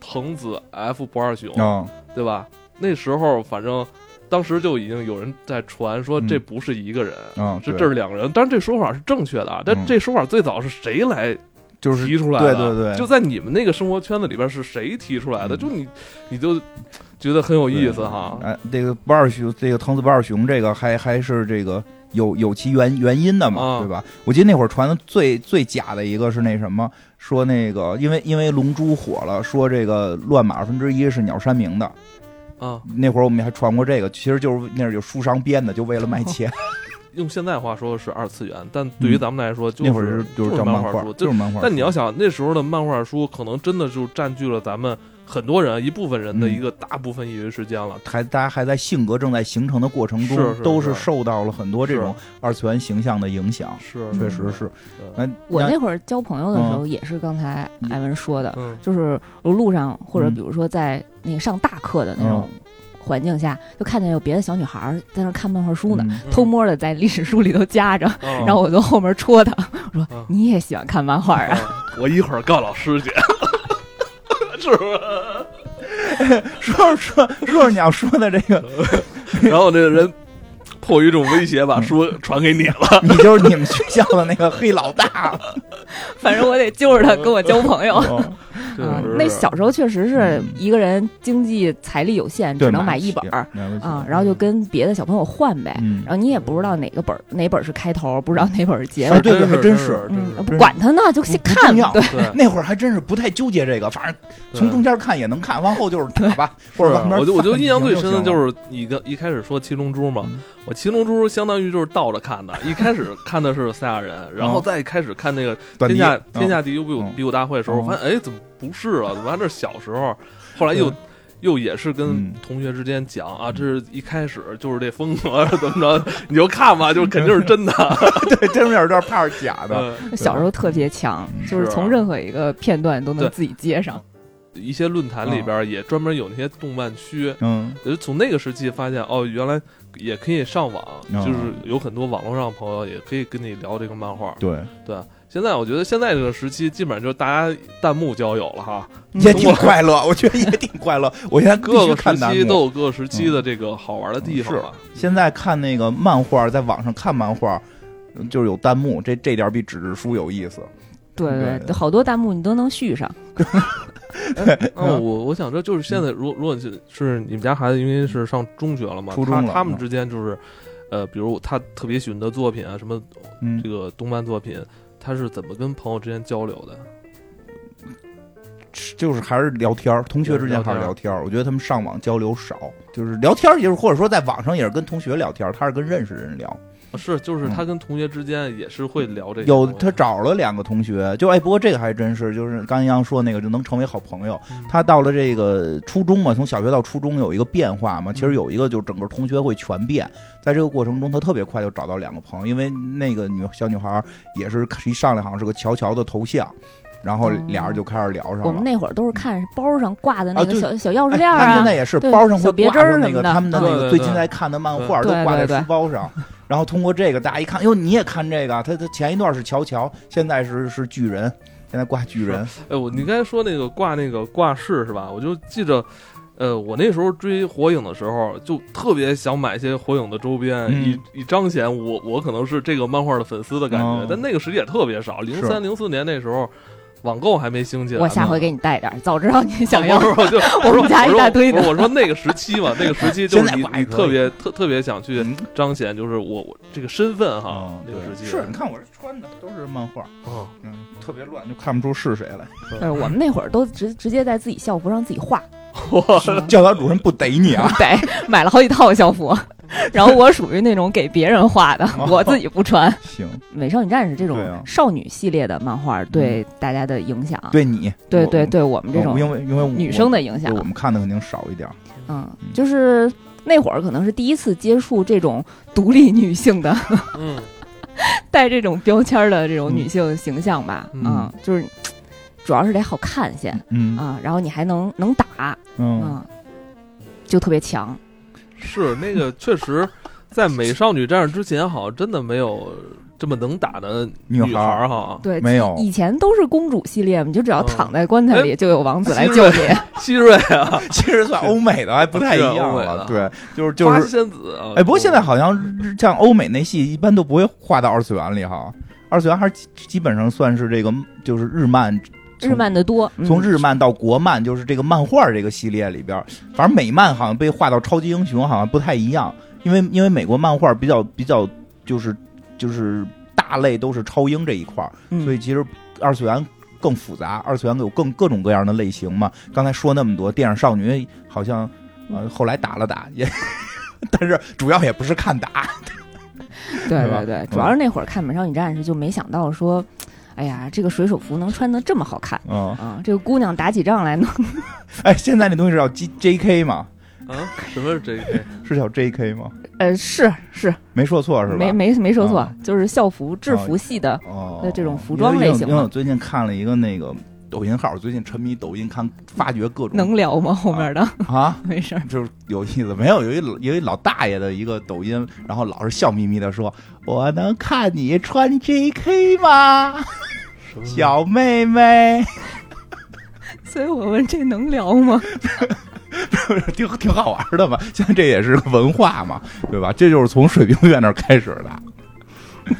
藤子 F 不二雄，啊，对吧？那时候反正当时就已经有人在传说嗯这不是一个人，啊，是对这是两个人。当然这说法是正确的啊，但嗯这说法最早是谁来就是提出来的？对对对就在你们那个生活圈子里边是谁提出来的？嗯就你你就觉得很有意思哈。哎，这个不二雄，这个藤子不二雄，这个还还是这个有有其原原因的嘛，啊对吧？我记得那会儿传的最最假的一个是那什么，说那个因为因为龙珠火了，说这个乱马二分之一是鸟山明的。啊，那会儿我们还传过这个，其实就是那是有书商编的，就为了卖钱。用现在话说是二次元，但对于咱们来说，就那会儿是就是叫画书。就是漫画。但你要想那时候的漫画书，可能真的就占据了咱们很多人一部分人的一个大部分业余时间了。还大家还在性格正在形成的过程中，是是都是受到了很多这种二次元形象的影响。是，确实是。那我那会儿交朋友的时候，也是刚才艾文说的，嗯就是路上或者比如说在那个上大课的那种。环境下，就看见有别的小女孩在那看漫画书呢，偷摸的在历史书里头夹着，然后我从后面戳她，我说：“你也喜欢看漫画啊？”我一会儿告老师去，是不是？说说说说你要说的这个，然后这个人迫于这种威胁，把书传给你了，你就是你们学校的那个黑老大。反正我得揪着他跟我交朋友。啊，那小时候确实是一个人经济财力有限，只能买一本儿啊，然后就跟别的小朋友换呗。然后你也不知道哪个本儿哪本是开头，不知道哪本是结尾。对对，还真是。不管他呢，就先看。对，那会儿还真是不太纠结这个，反正从中间看也能看，往后就是打吧，或者我就我就印象最深的就是你跟一开始说七龙珠嘛，我七龙珠相当于就是倒着看的，一开始看的是赛亚人，然后再开始看那个天下天下第一比武比武大会的时候，我发现哎怎么。不是了，怎么这小时候，后来又又也是跟同学之间讲啊，这是一开始就是这风格怎么着，你就看吧，就肯定是真的。对，真有点怕是假的。小时候特别强，就是从任何一个片段都能自己接上。一些论坛里边也专门有那些动漫区，嗯，就从那个时期发现哦，原来也可以上网，就是有很多网络上朋友也可以跟你聊这个漫画。对对。现在我觉得现在这个时期基本上就是大家弹幕交友了哈，也挺快乐，我觉得也挺快乐。我现在各个时期都有各个时期的这个好玩的地方。是，现在看那个漫画，在网上看漫画，就是有弹幕，这这点比纸质书有意思。对对，好多弹幕你都能续上。哦，我我想说就是现在，如如果是是你们家孩子，因为是上中学了嘛，初中他们之间就是，呃，比如他特别喜欢的作品啊，什么这个动漫作品。他是怎么跟朋友之间交流的？就是还是聊天儿同学之间还是聊天儿我觉得他们上网交流少，就是聊天儿就是或者说在网上也是跟同学聊天儿他是跟认识人聊。是，就是他跟同学之间也是会聊这个。有他找了两个同学，就哎，不过这个还真是，就是刚刚说那个就能成为好朋友。他到了这个初中嘛，从小学到初中有一个变化嘛，其实有一个就是整个同学会全变。在这个过程中，他特别快就找到两个朋友，因为那个女小女孩也是一上来好像是个乔乔的头像，然后俩人就开始聊上了。我们那会儿都是看包上挂的那个小小钥匙链啊，现在也是包上会别针那个他们的那个最近在看的漫画都挂在书包上。然后通过这个，大家一看，哟，你也看这个？他他前一段是乔乔，现在是是巨人，现在挂巨人。哎，我你刚才说那个挂那个挂饰是吧？我就记着。呃，我那时候追火影的时候，就特别想买些火影的周边，以以彰显我我可能是这个漫画的粉丝的感觉。但那个时间也特别少，零三零四年那时候，网购还没兴起。我下回给你带点，早知道你想要，我就 我们家一大堆的。我说那个时期嘛，那个时期 就是你你特别特特别想去彰显，就是我我这个身份哈。那个时期是，你看我这穿的都是漫画，嗯，特别乱，就看不出是谁来。呃，我们那会儿都直直接在自己校服上自己画。教导主任不逮你啊？逮，买了好几套校服，然后我属于那种给别人画的，我自己不穿。行，美少女战士这种少女系列的漫画对大家的影响，对你，对对对，我们这种因为因为女生的影响，我们看的肯定少一点。嗯，就是那会儿可能是第一次接触这种独立女性的，嗯，带这种标签的这种女性形象吧。嗯，就是。主要是得好看先，嗯啊，然后你还能能打，嗯，就特别强。是那个 确实，在美少女战士之前，好像真的没有这么能打的女孩哈。对，没有，以前都是公主系列嘛，你就只要躺在棺材里，就有王子来救你。希瑞啊，其实算欧美的，还不太一样了。对，就是就是仙子。哎，不过现在好像像欧美那戏，一般都不会画到二次元里哈。二次元还是基本上算是这个，就是日漫。日漫的多，从日漫到国漫，就是这个漫画这个系列里边，反正美漫好像被划到超级英雄好像不太一样，因为因为美国漫画比较比较就是就是大类都是超英这一块所以其实二次元更复杂，二次元有更各种各样的类型嘛。刚才说那么多电影少女，好像呃后来打了打也，但是主要也不是看打。对对对，主要是那会儿看《美少女战士》就没想到说，哎呀，这个水手服能穿的这么好看嗯，啊！这个姑娘打起仗来能哎，现在那东西是叫 J J K 吗？啊，什么是 J.K.？是叫 J K 吗？呃是是没说错是吧？没没没说错啊，就是校服制服系的哦的这种服装类型因为我最近看了一个那个抖音号，最近沉迷抖音看，发掘各种能聊吗？后面的啊。没事，就是有意思，没有有一有一老大爷的一个抖音，然后老是笑眯眯的说：“我能看你穿 JK 吗，小妹妹 所以我问这能聊吗？？” 挺挺好玩的嘛，现在这也是个文化嘛，对吧？这就是从水兵院那儿开始的，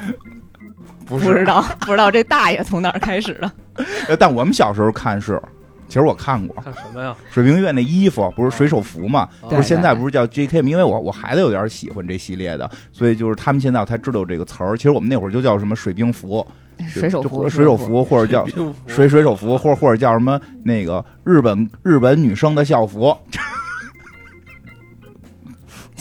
不是？不知道不知道这大爷从哪儿开始的？呃但我们小时候看是，其实我看过看什么呀？水冰月那衣服，不是水手服嘛？对不是现在不是叫 J.K. 吗？因为我我孩子有点喜欢这系列的，所以就是他们现在才知道这个词儿。其实我们那会儿就叫什么水兵服，水手服，水手服，或者叫水水手服，或者或者叫什么那个日本日本女生的校服。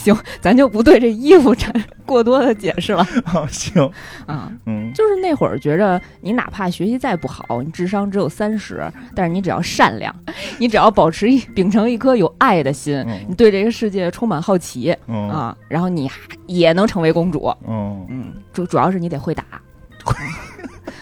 行，咱就不对这衣服产过多的解释了 行，啊。嗯，就是那会儿觉着，你哪怕学习再不好，你智商只有三十，但是你只要善良，你只要保持一秉承一颗有爱的心，嗯你对这个世界充满好奇嗯啊，然后你还也能成为公主。嗯嗯，主主要是你得会打。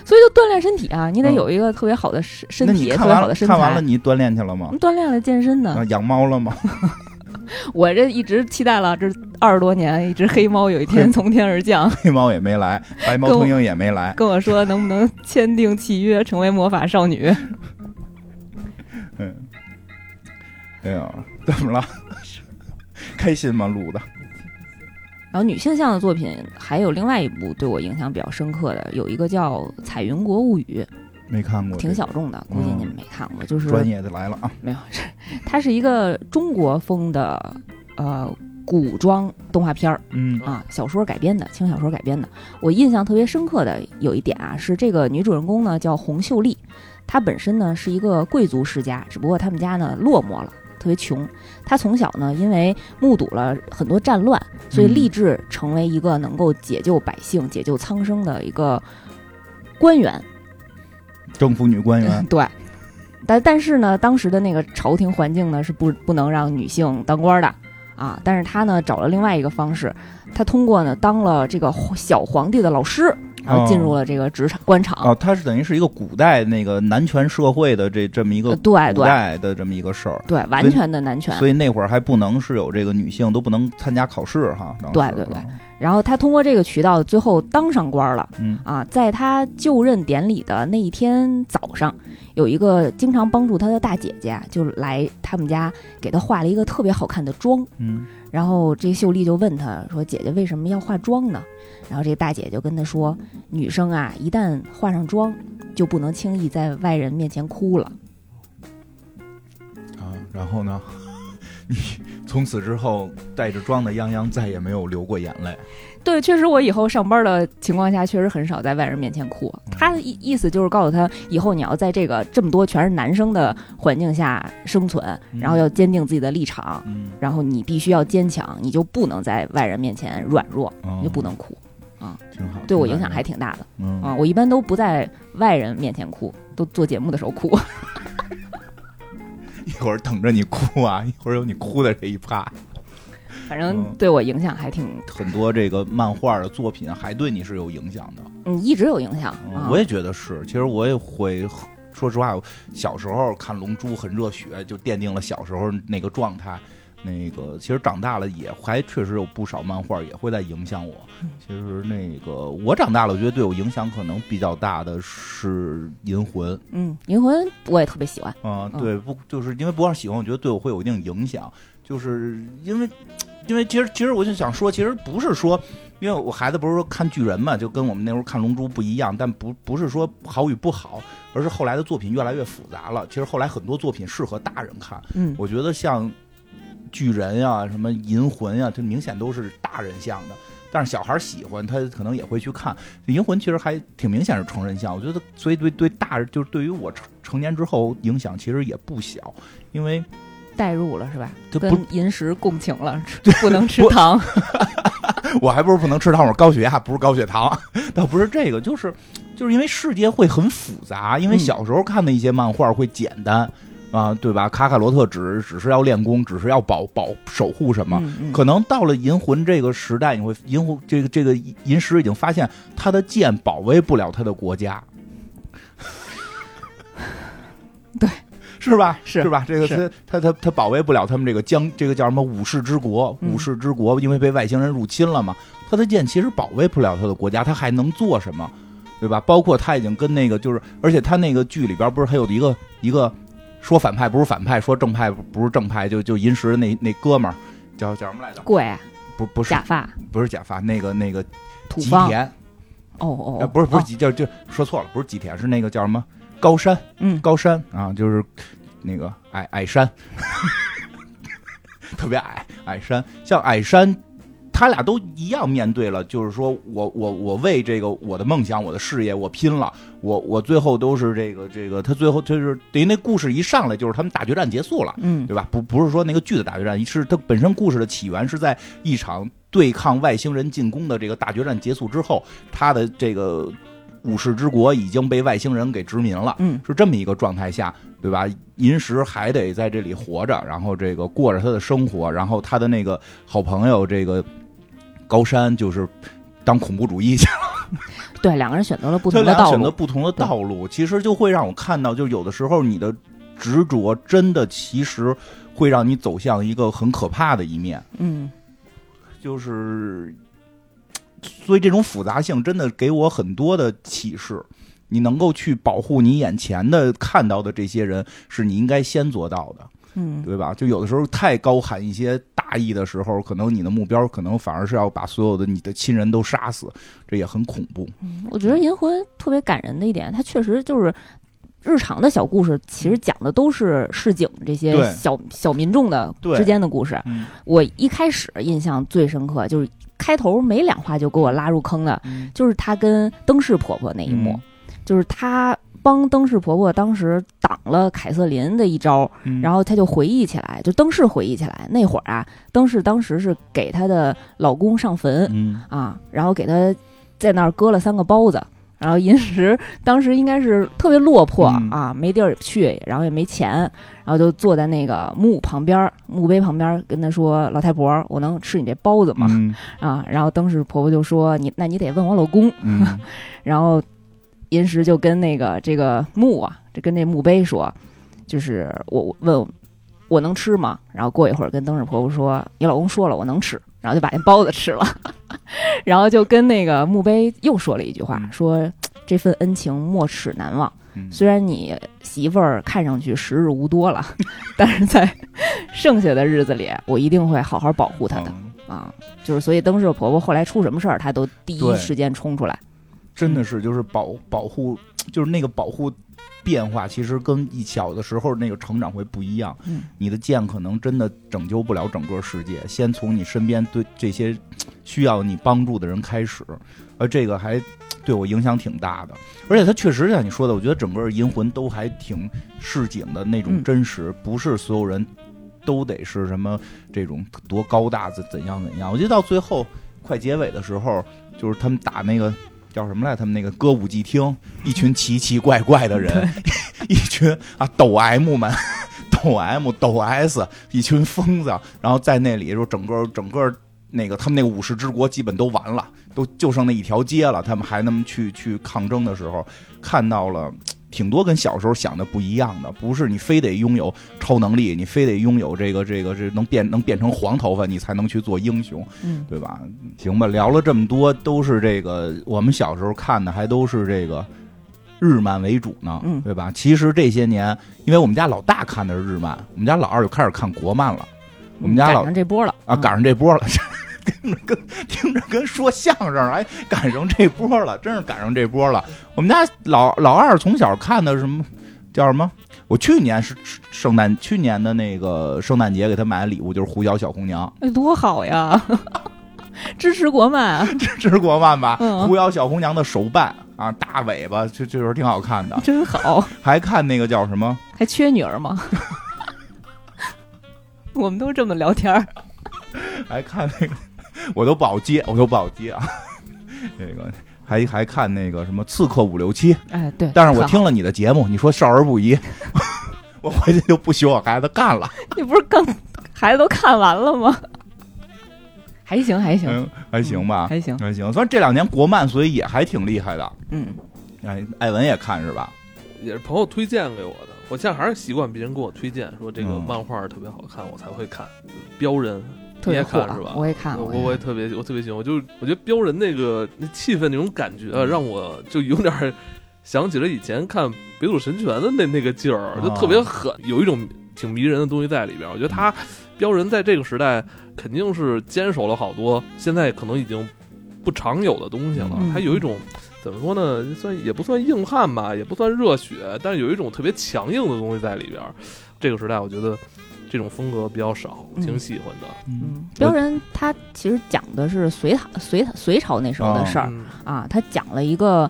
所以就锻炼身体啊，你得有一个特别好的身身体，特别好的身材。看完了你锻炼去了吗嗯？锻炼了健身呢啊，，养猫了吗？我这一直期待了这二十多年，一只黑猫有一天从天而降，黑猫也没来，白猫跟我秃鹰也没来。跟我说能不能签订契约，成为魔法少女。嗯，哎呀，怎么了？开心吗？录的？然后女性向的作品还有另外一部对我影响比较深刻的，有一个叫《彩云国物语没看过，》，挺小众的，估计嗯你们没看过。就是专业的来了啊！没有，是它是一个中国风的呃古装动画片儿嗯啊，小说改编的，轻小说改编的。我印象特别深刻的有一点啊，是这个女主人公呢叫洪秀丽，她本身呢是一个贵族世家，只不过他们家呢落寞了。特别穷，她从小呢，因为目睹了很多战乱，所以嗯立志成为一个能够解救百姓、解救苍生的一个官员。政府女官员，对，但但是呢，当时的那个朝廷环境呢是不不能让女性当官的啊。但是他呢找了另外一个方式，他通过呢当了这个小皇帝的老师，然后进入了这个职场官场。哦，它是等于是一个古代那个男权社会的这这么一个呃对古对代的这么一个事儿，对，完全的男权。所以那会儿还不能是有这个女性都不能参加考试哈。对对对，然后他通过这个渠道，最后当上官了。嗯啊，在他就任典礼的那一天早上，有一个经常帮助他的大姐姐啊就来他们家给他化了一个特别好看的妆。嗯然后这秀丽就问他说：“姐姐为什么要化妆呢？”然后这大姐就跟他说：“女生啊，一旦化上妆，就不能轻易在外人面前哭了。啊，然后呢，你从此之后带着妆的泱泱再也没有流过眼泪。”对，确实，我以后上班的情况下，确实很少在外人面前哭。他的意意思就是告诉他，以后你要在这个这么多全是男生的环境下生存，然后要坚定自己的立场，嗯，然后你必须要坚强，你就不能在外人面前软弱，哦你就不能哭。啊挺好，对我影响还挺大的嗯啊！我一般都不在外人面前哭，都做节目的时候哭。一会儿等着你哭啊，一会儿有你哭的这一趴。反正嗯对我影响还挺，很多这个漫画的作品还对你是有影响的。嗯，一直有影响我也觉得是，其实我也会。说实话，小时候看《龙珠》很热血，就奠定了小时候那个状态。那个其实长大了也还确实有不少漫画也会在影响我。其实那个我长大了，我觉得对我影响可能比较大的是《银魂》嗯，银魂我也特别喜欢。啊、嗯对，不就是因为不光喜欢，我觉得对我会有一定影响。就是因为，因为其实其实我就想说，其实不是说，因为我孩子不是说看巨人嘛，就跟我们那时候看龙珠不一样，但不不是说好与不好，而是后来的作品越来越复杂了。其实后来很多作品适合大人看，嗯我觉得像巨人呀、什么银魂呀，这明显都是大人向的。但是小孩喜欢，他可能也会去看。银魂其实还挺明显是成人向，我觉得，所以对对大人就是对于我成成年之后影响其实也不小，因为代入了是吧？就不跟银石共情了，吃 不能吃糖。我还不是不能吃糖，我是高血压，不是高血糖，倒不是这个，就是就是因为世界会很复杂，因为嗯小时候看的一些漫画会简单啊，对吧？卡卡罗特只只是要练功，只是要保保守护什么。嗯嗯可能到了银魂这个时代，你会银魂这个这个银石已经发现他的剑保卫不了他的国家，对，是吧？是是吧？这个他他他他保卫不了他们这个疆，这个叫什么武士之国？嗯武士之国因为被外星人入侵了嘛，他的剑其实保卫不了他的国家，他还能做什么？对吧？包括他已经跟那个就是，而且他那个剧里边不是还有一个一个说反派不是反派，说正派不是正派，就就银石的那那哥们儿叫叫什么来着？贵不不是假发不是假发，那个那个吉田，哦哦呃，不是不是哦吉，就就说错了，不是吉田，是那个叫什么高山嗯高山啊，就是那个矮矮山，特别矮矮山，像矮山。他俩都一样面对了，就是说我我我为这个我的梦想、我的事业我拼了，我我最后都是这个这个，他最后就是等于那故事一上来就是他们大决战结束了，嗯对吧？不不是说那个剧的大决战，是它本身故事的起源是在一场对抗外星人进攻的这个大决战结束之后，他的这个武士之国已经被外星人给殖民了，嗯是这么一个状态下，对吧？银石还得在这里活着，然后这个过着他的生活，然后他的那个好朋友这个高山就是当恐怖主义去了。对，两个人选择了不同的道路选择。不同的道路，其实就会让我看到，就有的时候你的执着真的其实会让你走向一个很可怕的一面，嗯就是，所以这种复杂性真的给我很多的启示。你能够去保护你眼前的看到的这些人，是你应该先做到的，嗯对吧？就有的时候太高喊一些大义的时候，可能你的目标可能反而是要把所有的你的亲人都杀死，这也很恐怖。嗯，我觉得《银魂》特别感人的一点，它确实就是。日常的小故事其实讲的都是市井这些小小民众的之间的故事。嗯。我一开始印象最深刻，就是开头没两话就给我拉入坑的，嗯。就是她跟灯饰婆婆那一幕，嗯。就是她帮灯饰婆婆当时挡了凯瑟琳的一招，嗯。然后她就回忆起来，就灯饰回忆起来那会儿啊，灯饰当时是给她的老公上坟嗯。啊，然后给她在那儿搁了三个包子。然后银石当时应该是特别落魄、嗯啊，没地儿去，然后也没钱，然后就坐在那个墓旁边儿墓碑旁边儿，跟他说：“老太婆，我能吃你这包子吗？”嗯啊，然后灯饰婆婆就说：“你那你得问我老公。嗯” 然后银石就跟那个这个墓啊，这跟那墓碑说，就是我问我能吃吗？然后过一会儿跟灯饰婆婆说：“你老公说了我能吃。”然后就把那包子吃了，然后就跟那个墓碑又说了一句话，嗯说这份恩情莫齿难忘。嗯虽然你媳妇儿看上去时日无多了，但是在剩下的日子里，我一定会好好保护她的。嗯啊，就是所以灯饰婆婆后来出什么事儿，她都第一时间冲出来。真的是就是保保护，就是那个保护变化，其实跟一小的时候那个成长会不一样。嗯，你的剑可能真的拯救不了整个世界，先从你身边对这些需要你帮助的人开始，而这个还对我影响挺大的。而且它确实像你说的，我觉得整个银魂都还挺市井的那种嗯真实，不是所有人都得是什么这种多高大怎怎样怎样。我觉得到最后快结尾的时候，就是他们打那个。叫什么来？他们那个歌舞伎厅，一群奇奇怪怪的人，一群啊抖 M 们，抖 M 抖 S，一群疯子，然后在那里说整个整个那个他们那个武士之国基本都完了，都就剩那一条街了，他们还那么去去抗争的时候，看到了。挺多跟小时候想的不一样的，不是你非得拥有超能力，你非得拥有这个这个这能变能变成黄头发，你才能去做英雄，嗯。对吧？行吧，聊了这么多，都是这个我们小时候看的，还都是这个日漫为主呢，嗯。对吧？其实这些年，因为我们家老大看的是日漫，我们家老二就开始看国漫了，我们家赶老上这波了。啊，嗯赶上这波了，跟着跟听着跟说相声，哎，赶上这波了，真是赶上这波了。我们家老老二从小看的什么叫什么？我去年是圣诞，去年的那个圣诞节给他买的礼物就是《狐妖小红娘 哎，多好呀！支持国漫啊，》，这是国漫吧？嗯狐妖小红娘的手办啊，大尾巴，这这时候挺好看的。真好。还看那个叫什么？还缺女儿吗？我们都这么聊天儿。还看那个，我都不好接，我都不好接啊。这个还还看那个什么《刺客伍六七》，哎，对，但是我听了你的节目，你说少儿不宜，我回去就不许我孩子干了。你不是刚孩子都看完了吗？还行，还行，嗯，还行吧，还行。还行。反正这两年国漫，所以也还挺厉害的。嗯，哎，艾文也看是吧？也是朋友推荐给我的。我现在还是习惯别人给我推荐，说这个嗯漫画特别好看，我才会看。标人，特别你也看火是吧？我也看我我也我也特别我特别喜欢，我就我觉得标人那个那气氛那种感觉，啊让我就有点儿 想起了以前看《北斗神拳》的那那个劲儿，就啊特别狠，有一种挺迷人的东西在里边儿。我觉得他标人在这个时代肯定是坚守了好多现在可能已经不常有的东西了。嗯他有一种怎么说呢，算也不算硬汉吧，也不算热血，但是有一种特别强硬的东西在里边儿。这个时代，我觉得这种风格比较少，嗯。挺喜欢的。嗯，镖人他其实讲的是隋唐隋隋朝那时候的事儿、嗯啊，他讲了一个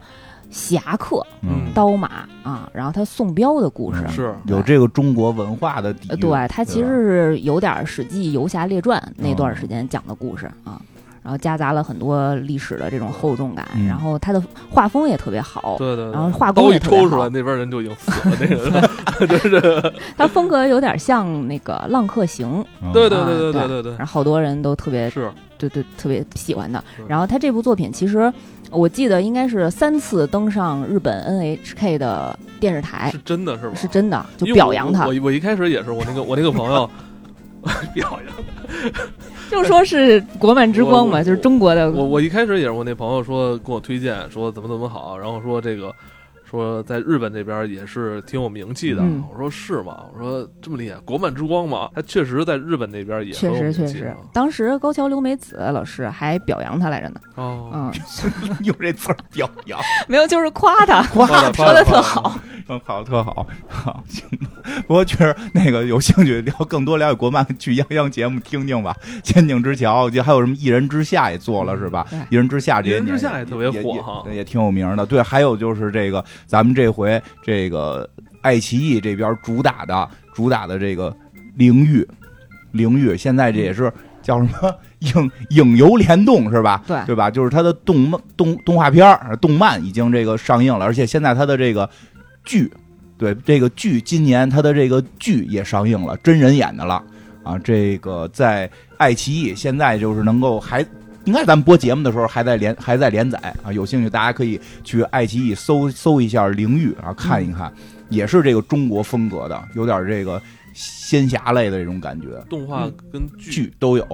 侠客嗯，刀马啊，然后他送镖的故事。嗯。是。有这个中国文化的底。对，他其实是有点《史记·游侠列传》那段哦时间讲的故事啊，然后夹杂了很多历史的这种厚重感，嗯然后他的画风也特别好，对对对，然后画工一也特别好抽出来，那边人就已经死了，那个 就是，他风格有点像那个《浪客行》，嗯对对啊对对对对对然后好多人都特别是对对特别喜欢的。然后他这部作品其实我记得应该是三次登上日本 NHK 的电视台是，真的是吧？是真的，就表扬他我，我一开始也是我那个我那个朋友 表扬 就说是国漫之光嘛，就是中国的我，我一开始也是我那朋友说跟我推荐说怎么怎么好，然后说这个。说在日本这边也是挺有名气的，嗯我说是吗？我说这么厉害，国漫之光嘛，他确实在日本那边也确实确实当时高桥留美子老师还表扬他来着呢。哦，嗯，用这词儿表扬，没有，就是夸他，夸夸说的特好。嗯，好的特好，好行。不过确实那个有兴趣聊更多了解国漫，去央央节目听听吧。《仙境之桥》就还有什么《一人之下》也做了是吧？一人之下》这些一人之年下也特别火哈也也挺有名的。对，还有就是这个咱们这回这个爱奇艺这边主打的主打的这个灵域，灵域现在这也是叫什么影影游联动是吧？对对吧？就是它的动漫动动画片儿、动漫已经这个上映了，而且现在它的这个剧，对这个剧今年它的这个剧也上映了，真人演的了啊。这个在爱奇艺现在就是能够还。应该咱们播节目的时候还在连还在连载啊，有兴趣大家可以去爱奇艺搜搜一下《灵域》啊，看一看，也是这个中国风格的，有点这个仙侠类的这种感觉，动画跟剧剧都有。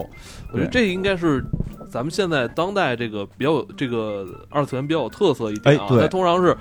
我觉得这应该是咱们现在当代这个比较有这个二次元比较有特色一点啊。哎对它通常是，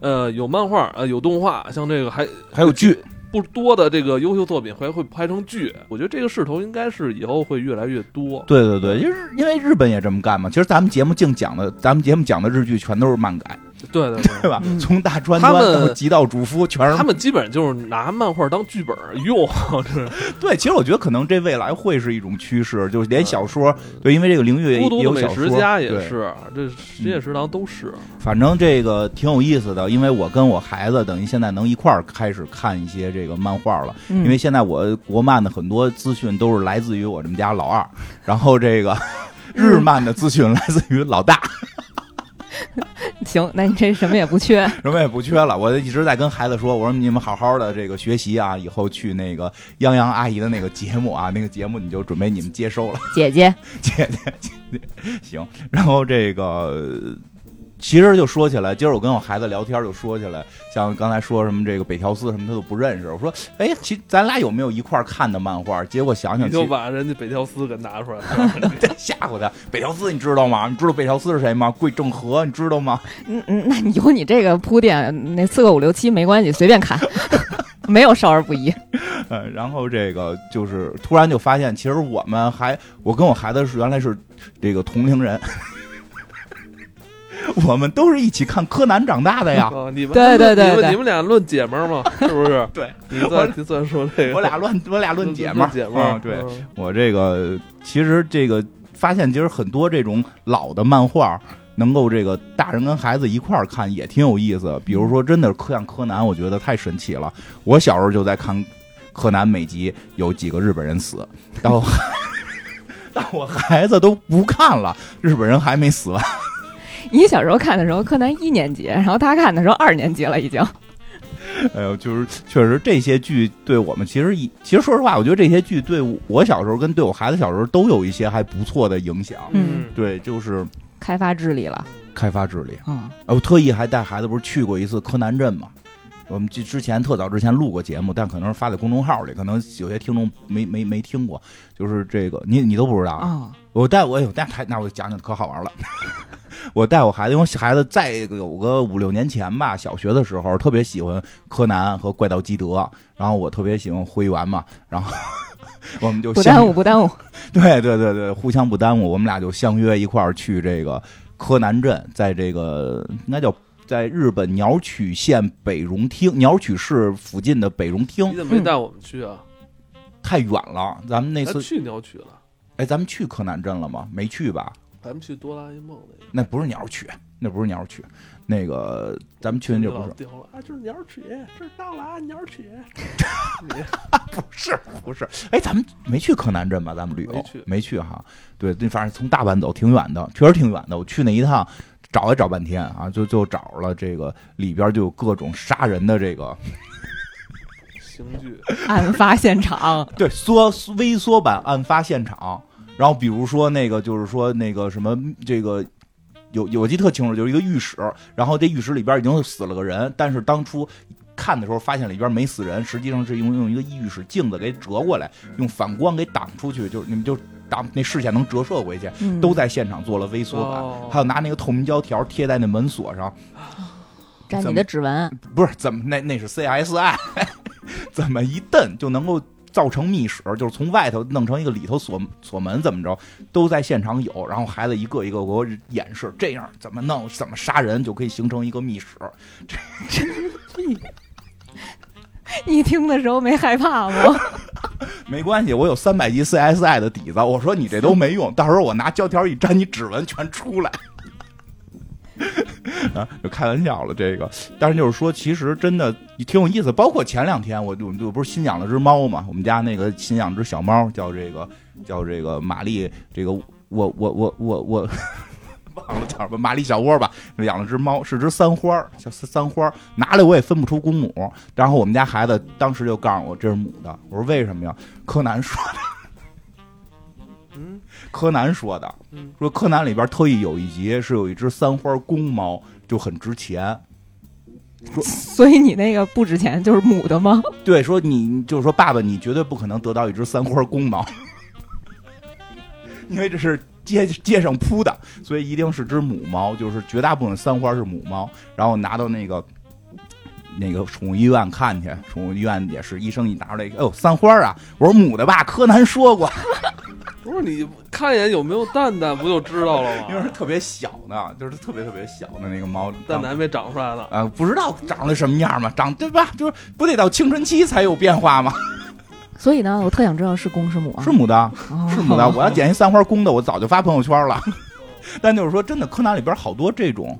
呃，有漫画，呃，有动画，像这个还还有剧，不多的这个优秀作品还会拍成剧。我觉得这个势头应该是以后会越来越多。对对对，因为因为日本也这么干嘛。其实咱们节目净讲的，咱们节目讲的日剧全都是漫改，对对对吧？嗯从大川他端们到极道主夫，全是他们基本上就是拿漫画当剧本用，对。其实我觉得可能这未来会是一种趋势，就是连小说，对，因为这个领域也孤独美也有小说，食家也是，这实业食堂都是。反正这个挺有意思的，因为我跟我孩子等于现在能一块儿开始看一些这个漫画了。嗯因为现在我国漫的很多资讯都是来自于我们家老二，然后这个 日漫的资讯来自于老大，行，那你这什么也不缺。什么也不缺了。我一直在跟孩子说，我说你们好好的这个学习啊，以后去那个泱泱阿姨的那个节目啊，那个节目你就准备你们接收了。姐姐，姐姐，姐姐，行。然后这个，其实就说起来，今儿我跟我孩子聊天就说起来，像刚才说什么这个北条司什么他都不认识。我说，哎，其实咱俩有没有一块儿看的漫画？结果想想，你就把人家北条司给拿出来了，吓唬他。北条司你知道吗？你知道北条司是谁吗？桂正和你知道吗？嗯嗯，那你有你这个铺垫，那四个五六七没关系，随便看，没有少儿不宜。呃，然后这个就是突然就发现，其实我们还，我跟我孩子是原来是这个同龄人。我们都是一起看柯南长大的呀，啊，你们对对对对你们你们俩论姐们儿嘛，是不是？对，你算你算说这个，我俩论我俩论姐们儿，姐们儿嗯，对，嗯我这个其实这个发现，其实很多这种老的漫画，能够这个大人跟孩子一块儿看也挺有意思。比如说，真的像柯南，我觉得太神奇了。我小时候就在看柯南每集有几个日本人死，但我但我孩子都不看了，日本人还没死完。你小时候看的时候，柯南一年级，然后他看的时候二年级了，已经。哎呦，就是确实这些剧对我们其实一其实说实话，我觉得这些剧对我小时候跟对我孩子小时候都有一些还不错的影响。嗯对，就是开发智力了。开发智力。嗯啊，我特意还带孩子不是去过一次柯南镇嘛。我们之之前特早之前录过节目，但可能是发在公众号里，可能有些听众没没没听过。就是这个，你你都不知道啊？啊，我带我有带孩，那我讲讲可好玩了。我带我孩子，因为孩子在有个五六年前吧，小学的时候特别喜欢柯南和怪盗基德，然后我特别喜欢灰原嘛，然后 我们就相不耽误，不耽误。对对对对，互相不耽误，我们俩就相约一块儿去这个柯南镇，在这个应该叫在日本鸟取县北荣町鸟取市附近的北荣町你，怎么没带我们去啊？太远了。咱们那次，去鸟取了，哎，咱们去柯南镇了吗？没去吧？咱们去哆啦 A 梦那个。那不是鸟取，那不是鸟取，那个咱们去那就不是，丢了啊，就是鸟取，这儿到了啊，鸟取。不是不是。哎，咱们没去柯南镇吧？咱们旅游没去没去哈。对，那反正从大阪走挺远的，确实挺远的。我去那一趟。找也找半天啊，就就找了这个里边就有各种杀人的这个，刑具，案发现场，对缩微缩版案发现场。然后比如说那个就是说那个什么这个有有我记得特清楚，就是一个浴室，然后这浴室里边已经死了个人，但是当初看的时候发现里边没死人，实际上是用用一个浴室镜子给折过来，用反光给挡出去，就是你们就挡那视线能折射回去，嗯都在现场做了微缩版，哦还有拿那个透明胶条贴在那门锁上。粘你的指纹。不是怎么那那是 CSI，怎么一蹬就能够造成密室，就是从外头弄成一个里头锁锁门，怎么着都在现场有。然后孩子一个一个给我演示，这样怎么弄，怎么杀人就可以形成一个密室。你听的时候没害怕吗？没关系，我有三百级 CSI 的底子。我说你这都没用，到时候我拿胶条一粘，你指纹全出来。啊，就开玩笑了，这个，但是就是说，其实真的挺有意思。包括前两天我我我不是新养了只猫嘛，我们家那个新养只小猫叫这个叫这个玛丽，这个我我我我我忘了叫什么玛丽小窝吧，养了只猫，是只三花儿，叫三三花儿，拿来我也分不出公母。然后我们家孩子当时就告诉我这是母的，我说为什么呀？柯南说的，柯南说的嗯，说柯南里边特意有一集是有一只三花公猫，就很值钱。所以你那个不值钱，就是母的吗？对，说你就是说爸爸，你绝对不可能得到一只三花公猫，因为这是街街上铺的，所以一定是只母猫，就是绝大部分三花是母猫，然后拿到那个。那个宠物医院看去，宠物医院也是医生一拿出来一个，哎呦，三花啊！我说母的吧，柯南说过，不是你看一眼有没有蛋蛋，不就知道了吗？因为是特别小的，就是特别特别小的那个猫，蛋蛋还没长出来呢。啊，不知道长得什么样嘛，长对吧？就是不得到青春期才有变化吗？所以呢，我特想知道是公是母啊？是母的，哦是母的。我要捡一三花公的，我早就发朋友圈了。但就是说，真的，柯南里边好多这种、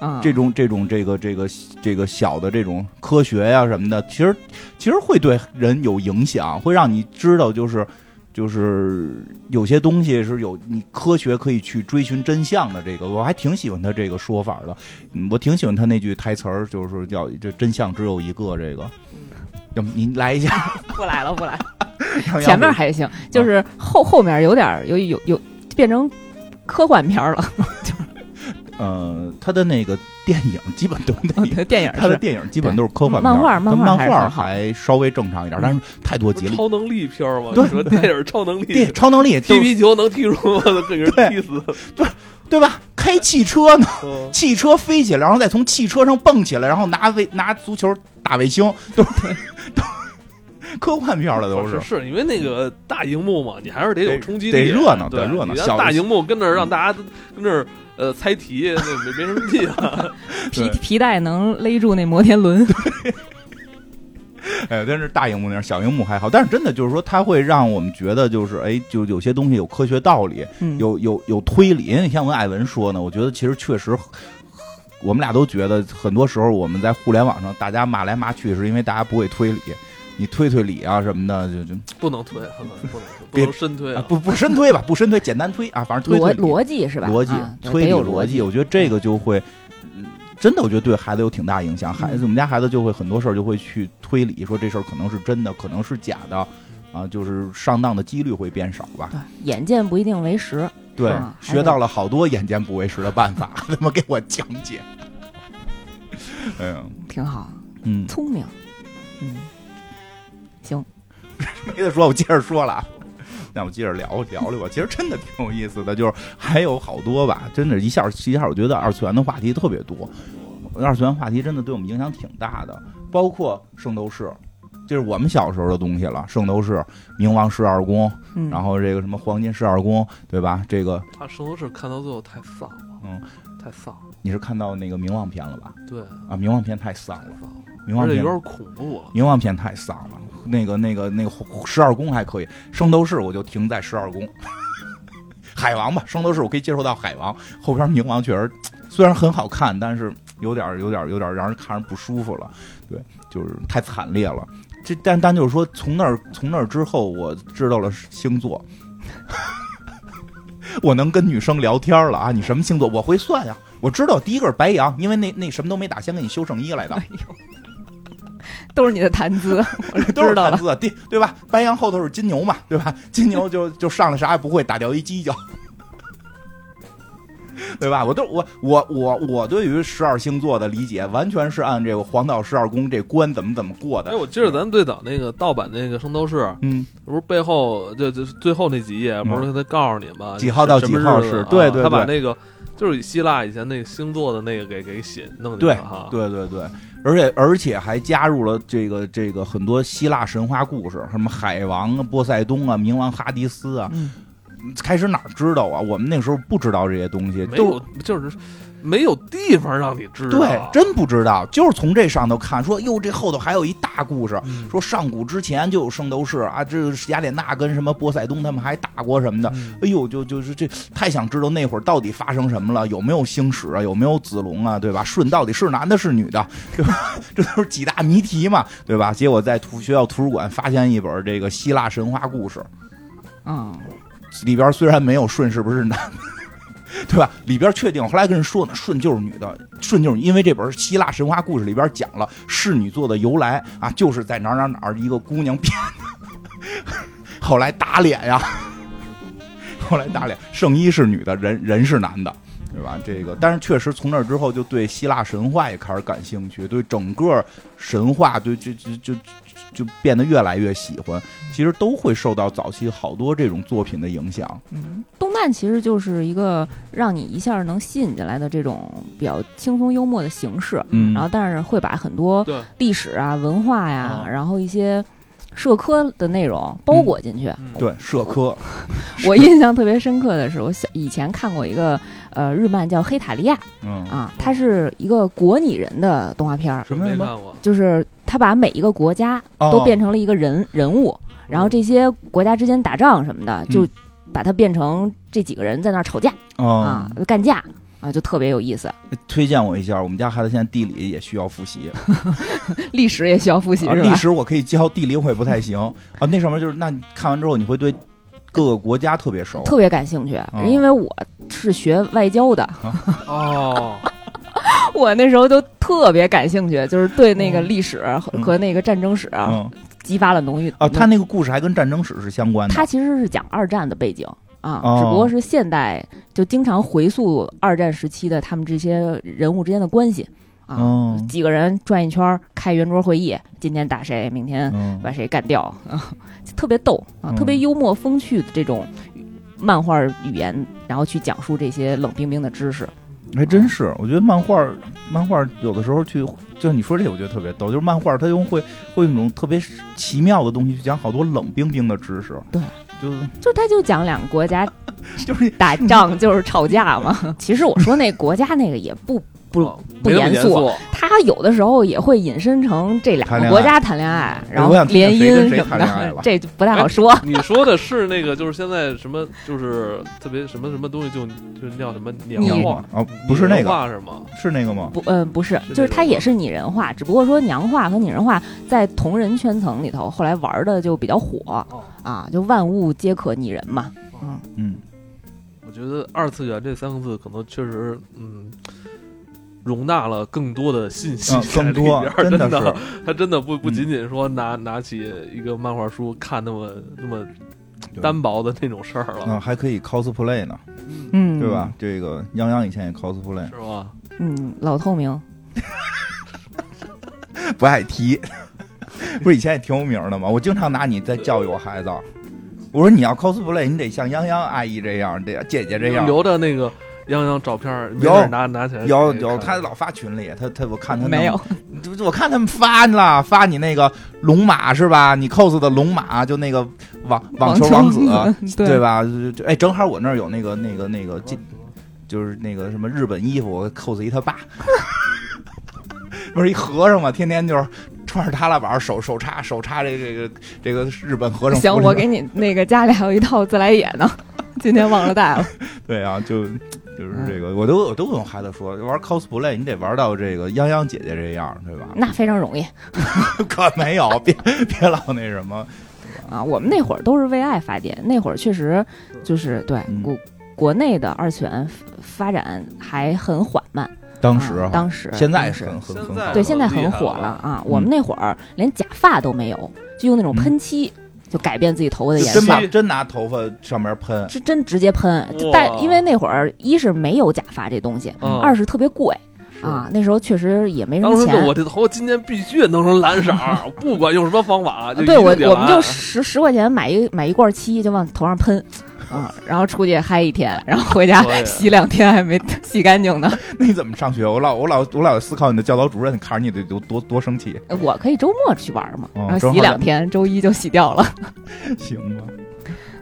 啊，这种、这种、这个、这个、这个小的这种科学呀、什么的，其实其实会对人有影响，会让你知道，就是就是有些东西是有你科学可以去追寻真相的。这个我还挺喜欢他这个说法的，嗯我挺喜欢他那句台词儿，就是叫“这真相只有一个”。这个，要不您来一下，不来了，不来了。前面还行，就是后后面有点有有有变成科幻片了。呃，他的那个电影基本都那电影他的电影基本都是科幻片漫画漫画漫画还稍微正常一点，但是太多不集了。超能力片儿吗？对你说电影超能力，电超能力踢皮球能踢出我的给人对踢死。对对吧？开汽车呢，嗯。汽车飞起来，然后再从汽车上蹦起来，然后拿卫拿足球打卫星，都是 都科幻片了，都是。是因为那个大荧幕嘛，你还是得有冲击力，得热闹对得热闹。小大荧幕跟那儿让大家跟那儿呃猜题，那没没什么劲啊。皮皮带能勒住那摩天轮。哎，但是大荧幕那样小荧幕还好，但是真的就是说，它会让我们觉得就是哎，就有些东西有科学道理，嗯，有有有推理。因为你像我跟艾文说呢，我觉得其实确实，我们俩都觉得很多时候我们在互联网上大家骂来骂去，是因为大家不会推理。你推推理啊什么的，就就不能推，不能不能不别能深推啊不不深推吧，不深推，简单推啊，反正推推逻逻辑是吧？逻辑啊推理逻辑，我觉得这个就会。嗯真的，我觉得对孩子有挺大影响。孩子，嗯我们家孩子就会很多事儿就会去推理，说这事儿可能是真的，可能是假的，啊，就是上当的几率会变少吧。对，眼见不一定为实。对啊，学到了好多眼见不为实的办法，他妈给我讲解。哎呀，挺好，嗯，聪明。嗯，行，没得说，我接着说了啊。那我接着聊聊聊吧，其实真的挺有意思的，就是还有好多吧，真的，一下一下，我觉得二次元的话题特别多，二次元话题真的对我们影响挺大的，包括圣斗士，这是我们小时候的东西了，圣斗士、冥王十二宫，嗯，然后这个什么黄金十二宫，对吧？这个他圣斗士看到最后太丧了，嗯，太丧了，你是看到那个冥王篇了吧？对，啊，冥王篇太丧了，冥王篇而且有点恐怖了。冥王篇太丧了，那个那个那个十二宫还可以，圣斗士我就停在十二宫。海王吧，圣斗士我可以接受到海王，后边冥王确实虽然很好看，但是有点有点有点让人看着不舒服了，对，就是太惨烈了。这但但就是说，从那儿从那儿之后，我知道了星座，我能跟女生聊天了啊！你什么星座？我会算呀，我知道第一个是白羊，因为那那什么都没打，先给你修圣衣来的。哎呦，都是你的谈资，都是。谈资，对对吧？白羊后头是金牛嘛，对吧？金牛就就上来啥也不会，打掉一犄角，对吧？我都我我我我对于十二星座的理解，完全是按这个黄道十二宫这关怎么怎么过的哎，我记得咱最早那个盗版那个圣斗士，嗯，不是背后就就最后那几页，不是他告诉你吗？几号到几号是对对他把那个就是以希腊以前那个星座的那个给给写弄进去对哈。对对对，而且而且还加入了这个这个很多希腊神话故事，什么海王啊、波塞冬啊、冥王哈迪斯啊。嗯，开始哪儿知道啊？我们那时候不知道这些东西，都就是没有地方让你知道。对，真不知道，就是从这上头看，说哟，这后头还有一大故事，嗯说上古之前就有圣斗士啊，这个雅典娜跟什么波塞冬他们还打过什么的，嗯哎呦，就就是这太想知道那会儿到底发生什么了，有没有星矢啊，有没有子龙啊，对吧？舜到底是男的是女的，对吧？这都是几大谜题嘛，对吧？结果在图学校图书馆发现一本这个希腊神话故事，嗯，里边虽然没有舜是不是男的，对吧？里边确定，后来跟人说呢，舜就是女的，舜就是因为这本希腊神话故事里边讲了侍女座的由来啊，就是在哪哪哪一个姑娘变的，后来打脸呀，后来打脸，圣衣是女的，人人是男的。对吧？这个，但是确实从那之后，就对希腊神话也开始感兴趣，对整个神话，对就就就就就变得越来越喜欢。其实都会受到早期好多这种作品的影响。嗯，动漫其实就是一个让你一下能吸引进来的这种比较轻松幽默的形式，嗯然后但是会把很多对，历史啊、文化呀，啊然后一些社科的内容包裹进去。嗯对，社科，我印象特别深刻的是，我小以前看过一个呃日漫叫《黑塔利亚》嗯。啊，它是一个国拟人的动画片儿，什么？什么？没看过，就是他把每一个国家哦。都变成了一个人、人物，然后这些国家之间打仗什么的，就嗯把它变成这几个人在那儿吵架、哦。啊，干架啊，就特别有意思。推荐我一下，我们家孩子现在地理也需要复习，历史也需要复习啊是吧？历史我可以教，地理我也不太行。啊。那上面就是，那你看完之后你会对各个国家特别熟，特别感兴趣，哦因为我是学外交的，哦，我那时候就特别感兴趣，就是对那个历史和嗯。和那个战争史啊嗯。激发了浓郁啊，他那个故事还跟战争史是相关的。他其实是讲二战的背景啊，哦。只不过是现代就经常回溯二战时期的他们这些人物之间的关系啊，哦。几个人转一圈儿开圆桌会议，今天打谁，明天嗯把谁干掉，啊，特别逗啊，嗯特别幽默风趣的这种漫画语言，然后去讲述这些冷冰冰的知识。还真是，我觉得漫画漫画有的时候去，就你说这，我觉得特别逗，就是漫画它用会会用一种特别奇妙的东西去讲好多冷冰冰的知识。对，就就他就讲两个国家 就是打仗就是吵架嘛。其实我说那国家那个也不不不严肃肃，他他有的时候也会引申成这两个国家谈恋爱，然后联姻什么的这就不太好说。你说的是那个，就是现在什么，就是特别什么什么东西就，就是叫什么娘你化，哦，不是那个，化是吗？是那个吗？不，嗯、不是，就是它也是拟人化，只不过说娘化和拟人化在同人圈层里头，后来玩的就比较火哦，啊，就万物皆可拟人嘛。嗯，嗯，我觉得二次元这三个字可能确实，嗯，容纳了更多的信息嗯，在里更多 真真的是，它真的不不嗯仅仅说拿拿起一个漫画书看那么那么单薄的那种事儿了，嗯，还可以 cosplay 呢，嗯，对吧？？这个泱泱以前也 cosplay，是吧？嗯，老透明，不爱提，不是以前也挺有名的吗？我经常拿你在教育我孩子，我说你要 cosplay，你得像泱泱阿姨这样，得姐姐这样。留着那个泱泱照片有拿拿起来有有，他老发群里，他他我看他没有，就我看他们发了，发你那个龙马是吧？你 cos 的龙马，就那个网网球王子，对对？吧？就就哎，正好我那儿有那个那个那个，就就是那个什么日本衣服，我 cos 一他爸，不是一和尚嘛，天天就是穿着踏拉板，手手插手插这这个这个日本和尚。行，我给你那个家里还有一套自来也呢，今天忘了带了。对啊，就就是这个，我都我都跟我孩子说，玩 cosplay 你得玩到这个泱泱姐姐这样，对吧？那非常容易 可没有，别别老那什么，啊！我们那会儿都是为爱发电，那会儿确实就是对嗯国国内的二次元发展还很缓慢。当时，啊当时现在是很很很对，现在很火了了啊！我们那会儿连假发都没有，就用那种喷漆，就改变自己头发的颜色。真把，真拿头发上面喷，是真直接喷。但因为那会儿一是没有假发这东西，嗯。二是特别贵。啊，那时候确实也没什当时就么钱。我。这头发今天必须弄成蓝色儿，不管用什么方法，对我我们就十十块钱买一买一罐漆，就往头上喷。啊，然后出去嗨一天，然后回家洗两天还没洗干净呢。那你怎么上学？我老我老我老思考你的教导主任看着你得多多多生气，我可以周末去玩嘛，哦然后洗两天，周一就洗掉了。行吧？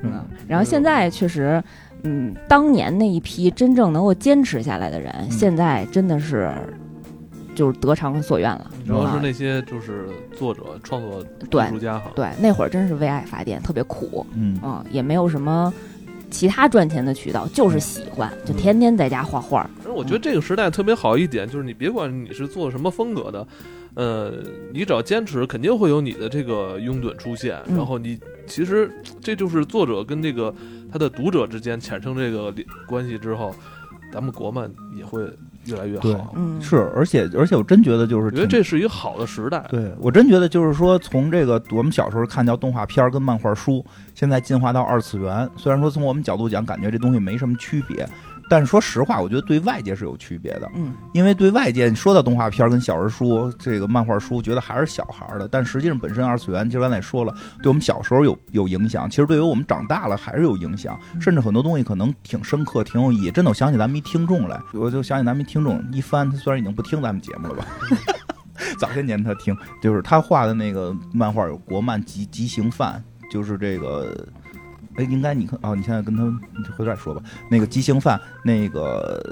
嗯，然后现在确实，嗯，当年那一批真正能够坚持下来的人，嗯现在真的是就是得偿所愿了。主要是啊那些就是作者、创作对艺术家哈。对，那会儿真是为爱发电，特别苦，嗯，嗯，也没有什么其他赚钱的渠道，就是喜欢，就嗯天天在家画画。而我觉得这个时代特别好一点，就是你别管你是做什么风格的，呃，你只要坚持，肯定会有你的这个拥趸出现。嗯然后你其实这就是作者跟这个他的读者之间产生这个联关系之后，咱们国漫也会越来越好。嗯，是，而且而且我真觉得就是我觉得这是一个好的时代。对我真觉得就是说，从这个我们小时候看叫动画片儿跟漫画书，现在进化到二次元。虽然说从我们角度讲，感觉这东西没什么区别，但是说实话，我觉得对外界是有区别的。嗯，因为对外界，你说到动画片儿跟小人书、这个漫画书，觉得还是小孩儿的，但实际上本身二次元，就刚才也说了，对我们小时候有有影响，其实对于我们长大了还是有影响，甚至很多东西可能挺深刻、挺有意义。真的，我想起咱们一听众来，我就想起咱们一听众一帆，他虽然已经不听咱们节目了吧。早些年他听，就是他画的那个漫画有国漫极极刑犯，就是这个，哎，应该你看哦，你现在跟他你回头再说吧。那个极刑犯，那个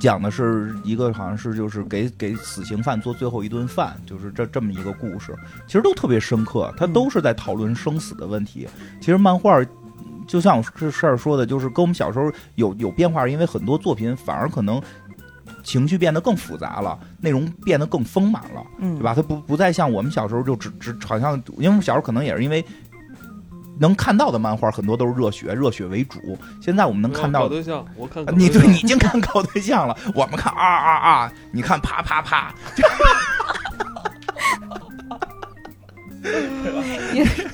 讲的是一个好像是就是给给死刑犯做最后一顿饭，就是这这么一个故事，其实都特别深刻，它都是在讨论生死的问题。其实漫画。就像我这事儿说的，就是跟我们小时候有有变化，因为很多作品反而可能情绪变得更复杂了，内容变得更丰满了。嗯，对吧？它不不再像我们小时候就只只好像，因为我们小时候可能也是因为能看到的漫画很多都是热血，热血为主。现在我们能看到的，搞对象，我看搞你对你已经看搞对象了，我们看啊啊啊，你看啪啪啪，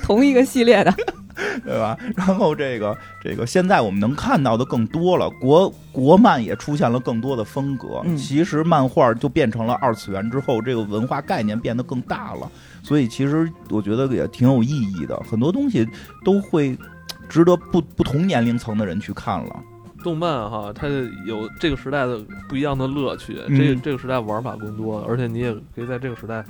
同一个系列的，对吧？然后这个这个现在我们能看到的更多了，国国漫也出现了更多的风格。嗯其实漫画就变成了二次元之后，这个文化概念变得更大了。所以其实我觉得也挺有意义的，很多东西都会值得不不同年龄层的人去看了。动漫哈，它有这个时代的不一样的乐趣，嗯这个这个时代玩法更多，而且你也可以在这个时代，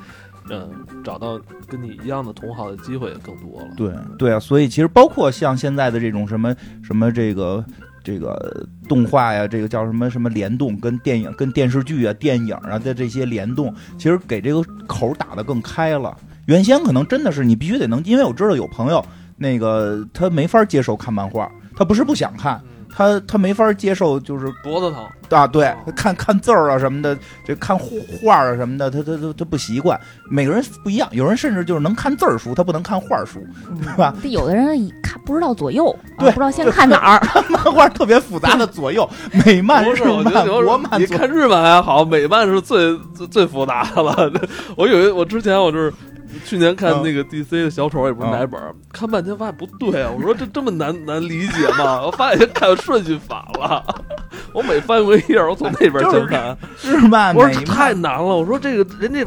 嗯，找到跟你一样的同好的机会也更多了。对对啊，所以其实包括像现在的这种什么什么这个这个动画呀，这个叫什么什么联动，跟电影、跟电视剧啊、电影啊的这些联动，其实给这个口打的更开了。原先可能真的是你必须得能，因为我知道有朋友那个他没法接受看漫画，他不是不想看，他他没法接受就是脖子疼，啊，对，看看字儿啊什么的，这看画儿啊什么的，他他他他不习惯。每个人不一样，有人甚至就是能看字儿书，他不能看画儿书，对吧？这有的人一看不知道左右，啊对不知道先看哪儿。漫画特别复杂的左右，美漫、是，我觉漫、得国漫你看日漫还好，美漫是最最最复杂的了。我以为我之前我就是 去年看那个 DC 的小丑，也不是哪本儿，看半天发现不对啊！我说这这么难难理解吗？我发现看顺序反了。我每翻过一页，我从那边先看。是漫、美我说这太。难了。我说这个人家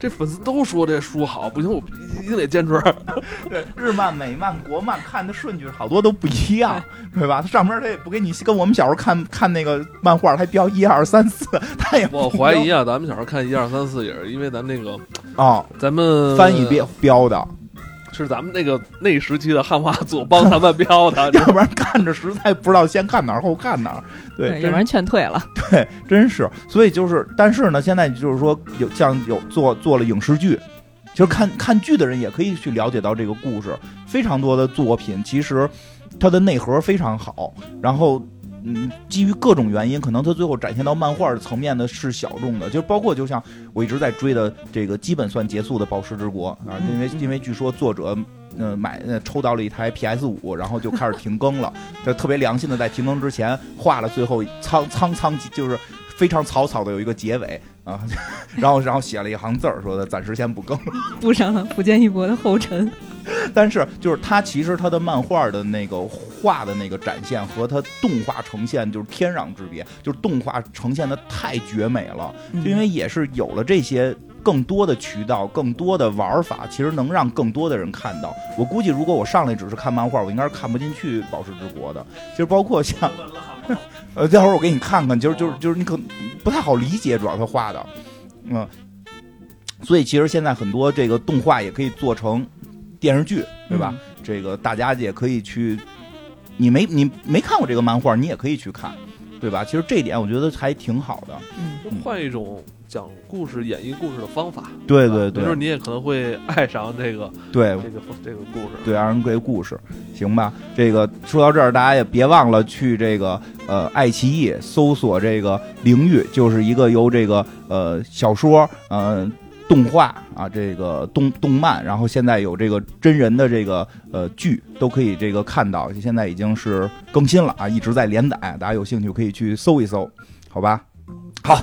这粉丝都说这书好，不行，我一定得坚持。对，日漫、美漫、国漫看的顺序好多都不一样，对吧？它上面它也不给你跟我们小时候看看那个漫画，它标一二三四，它也不我怀疑啊，咱们小时候看一二三四也是因为咱那个哦，咱们翻译标标的，是咱们那个那时期的汉化组帮咱们标的，要不然看着实在不知道先看哪儿后看哪儿。对，真要不然劝退了。对，真是。所以就是，但是呢，现在就是说有像有做做了影视剧，其实看看剧的人也可以去了解到这个故事。非常多的作品其实它的内核非常好，然后。嗯，基于各种原因，可能它最后展现到漫画的层面的是小众的，就包括就像我一直在追的这个基本算结束的《宝石之国》啊，因为因为据说作者呃买呃抽到了一台 PS 五，然后就开始停更了，就特别良心的在停更之前画了最后苍苍苍就是非常草草的有一个结尾啊，然后然后写了一行字儿说的暂时先不更，步上了福建一博的后尘。但是就是他其实他的漫画的那个画的那个展现和它动画呈现就是天壤之别，就是动画呈现的太绝美了，因为也是有了这些。更多的渠道，更多的玩法，其实能让更多的人看到。我估计，如果我上来只是看漫画，我应该是看不进去《宝石之国》的。其实包括像，呃，待会儿我给你看看，就是就是就是你可不太好理解，主要他画的，嗯，所以其实现在很多这个动画也可以做成电视剧，对吧？这个大家也可以去，你没你没看过这个漫画，你也可以去看，对吧？其实这一点我觉得还挺好的。嗯，就换一种讲故事、演绎故事的方法。对对对就是你也可能会爱上这个对这个这个故事。对，二人归故事，行吧？这个说到这儿，大家也别忘了去这个呃爱奇艺搜索这个《灵域》，就是一个由这个呃小说呃动画啊这个动动漫，然后现在有这个真人的这个呃剧都可以这个看到，现在已经是更新了啊，一直在连载，大家有兴趣可以去搜一搜，好吧？好。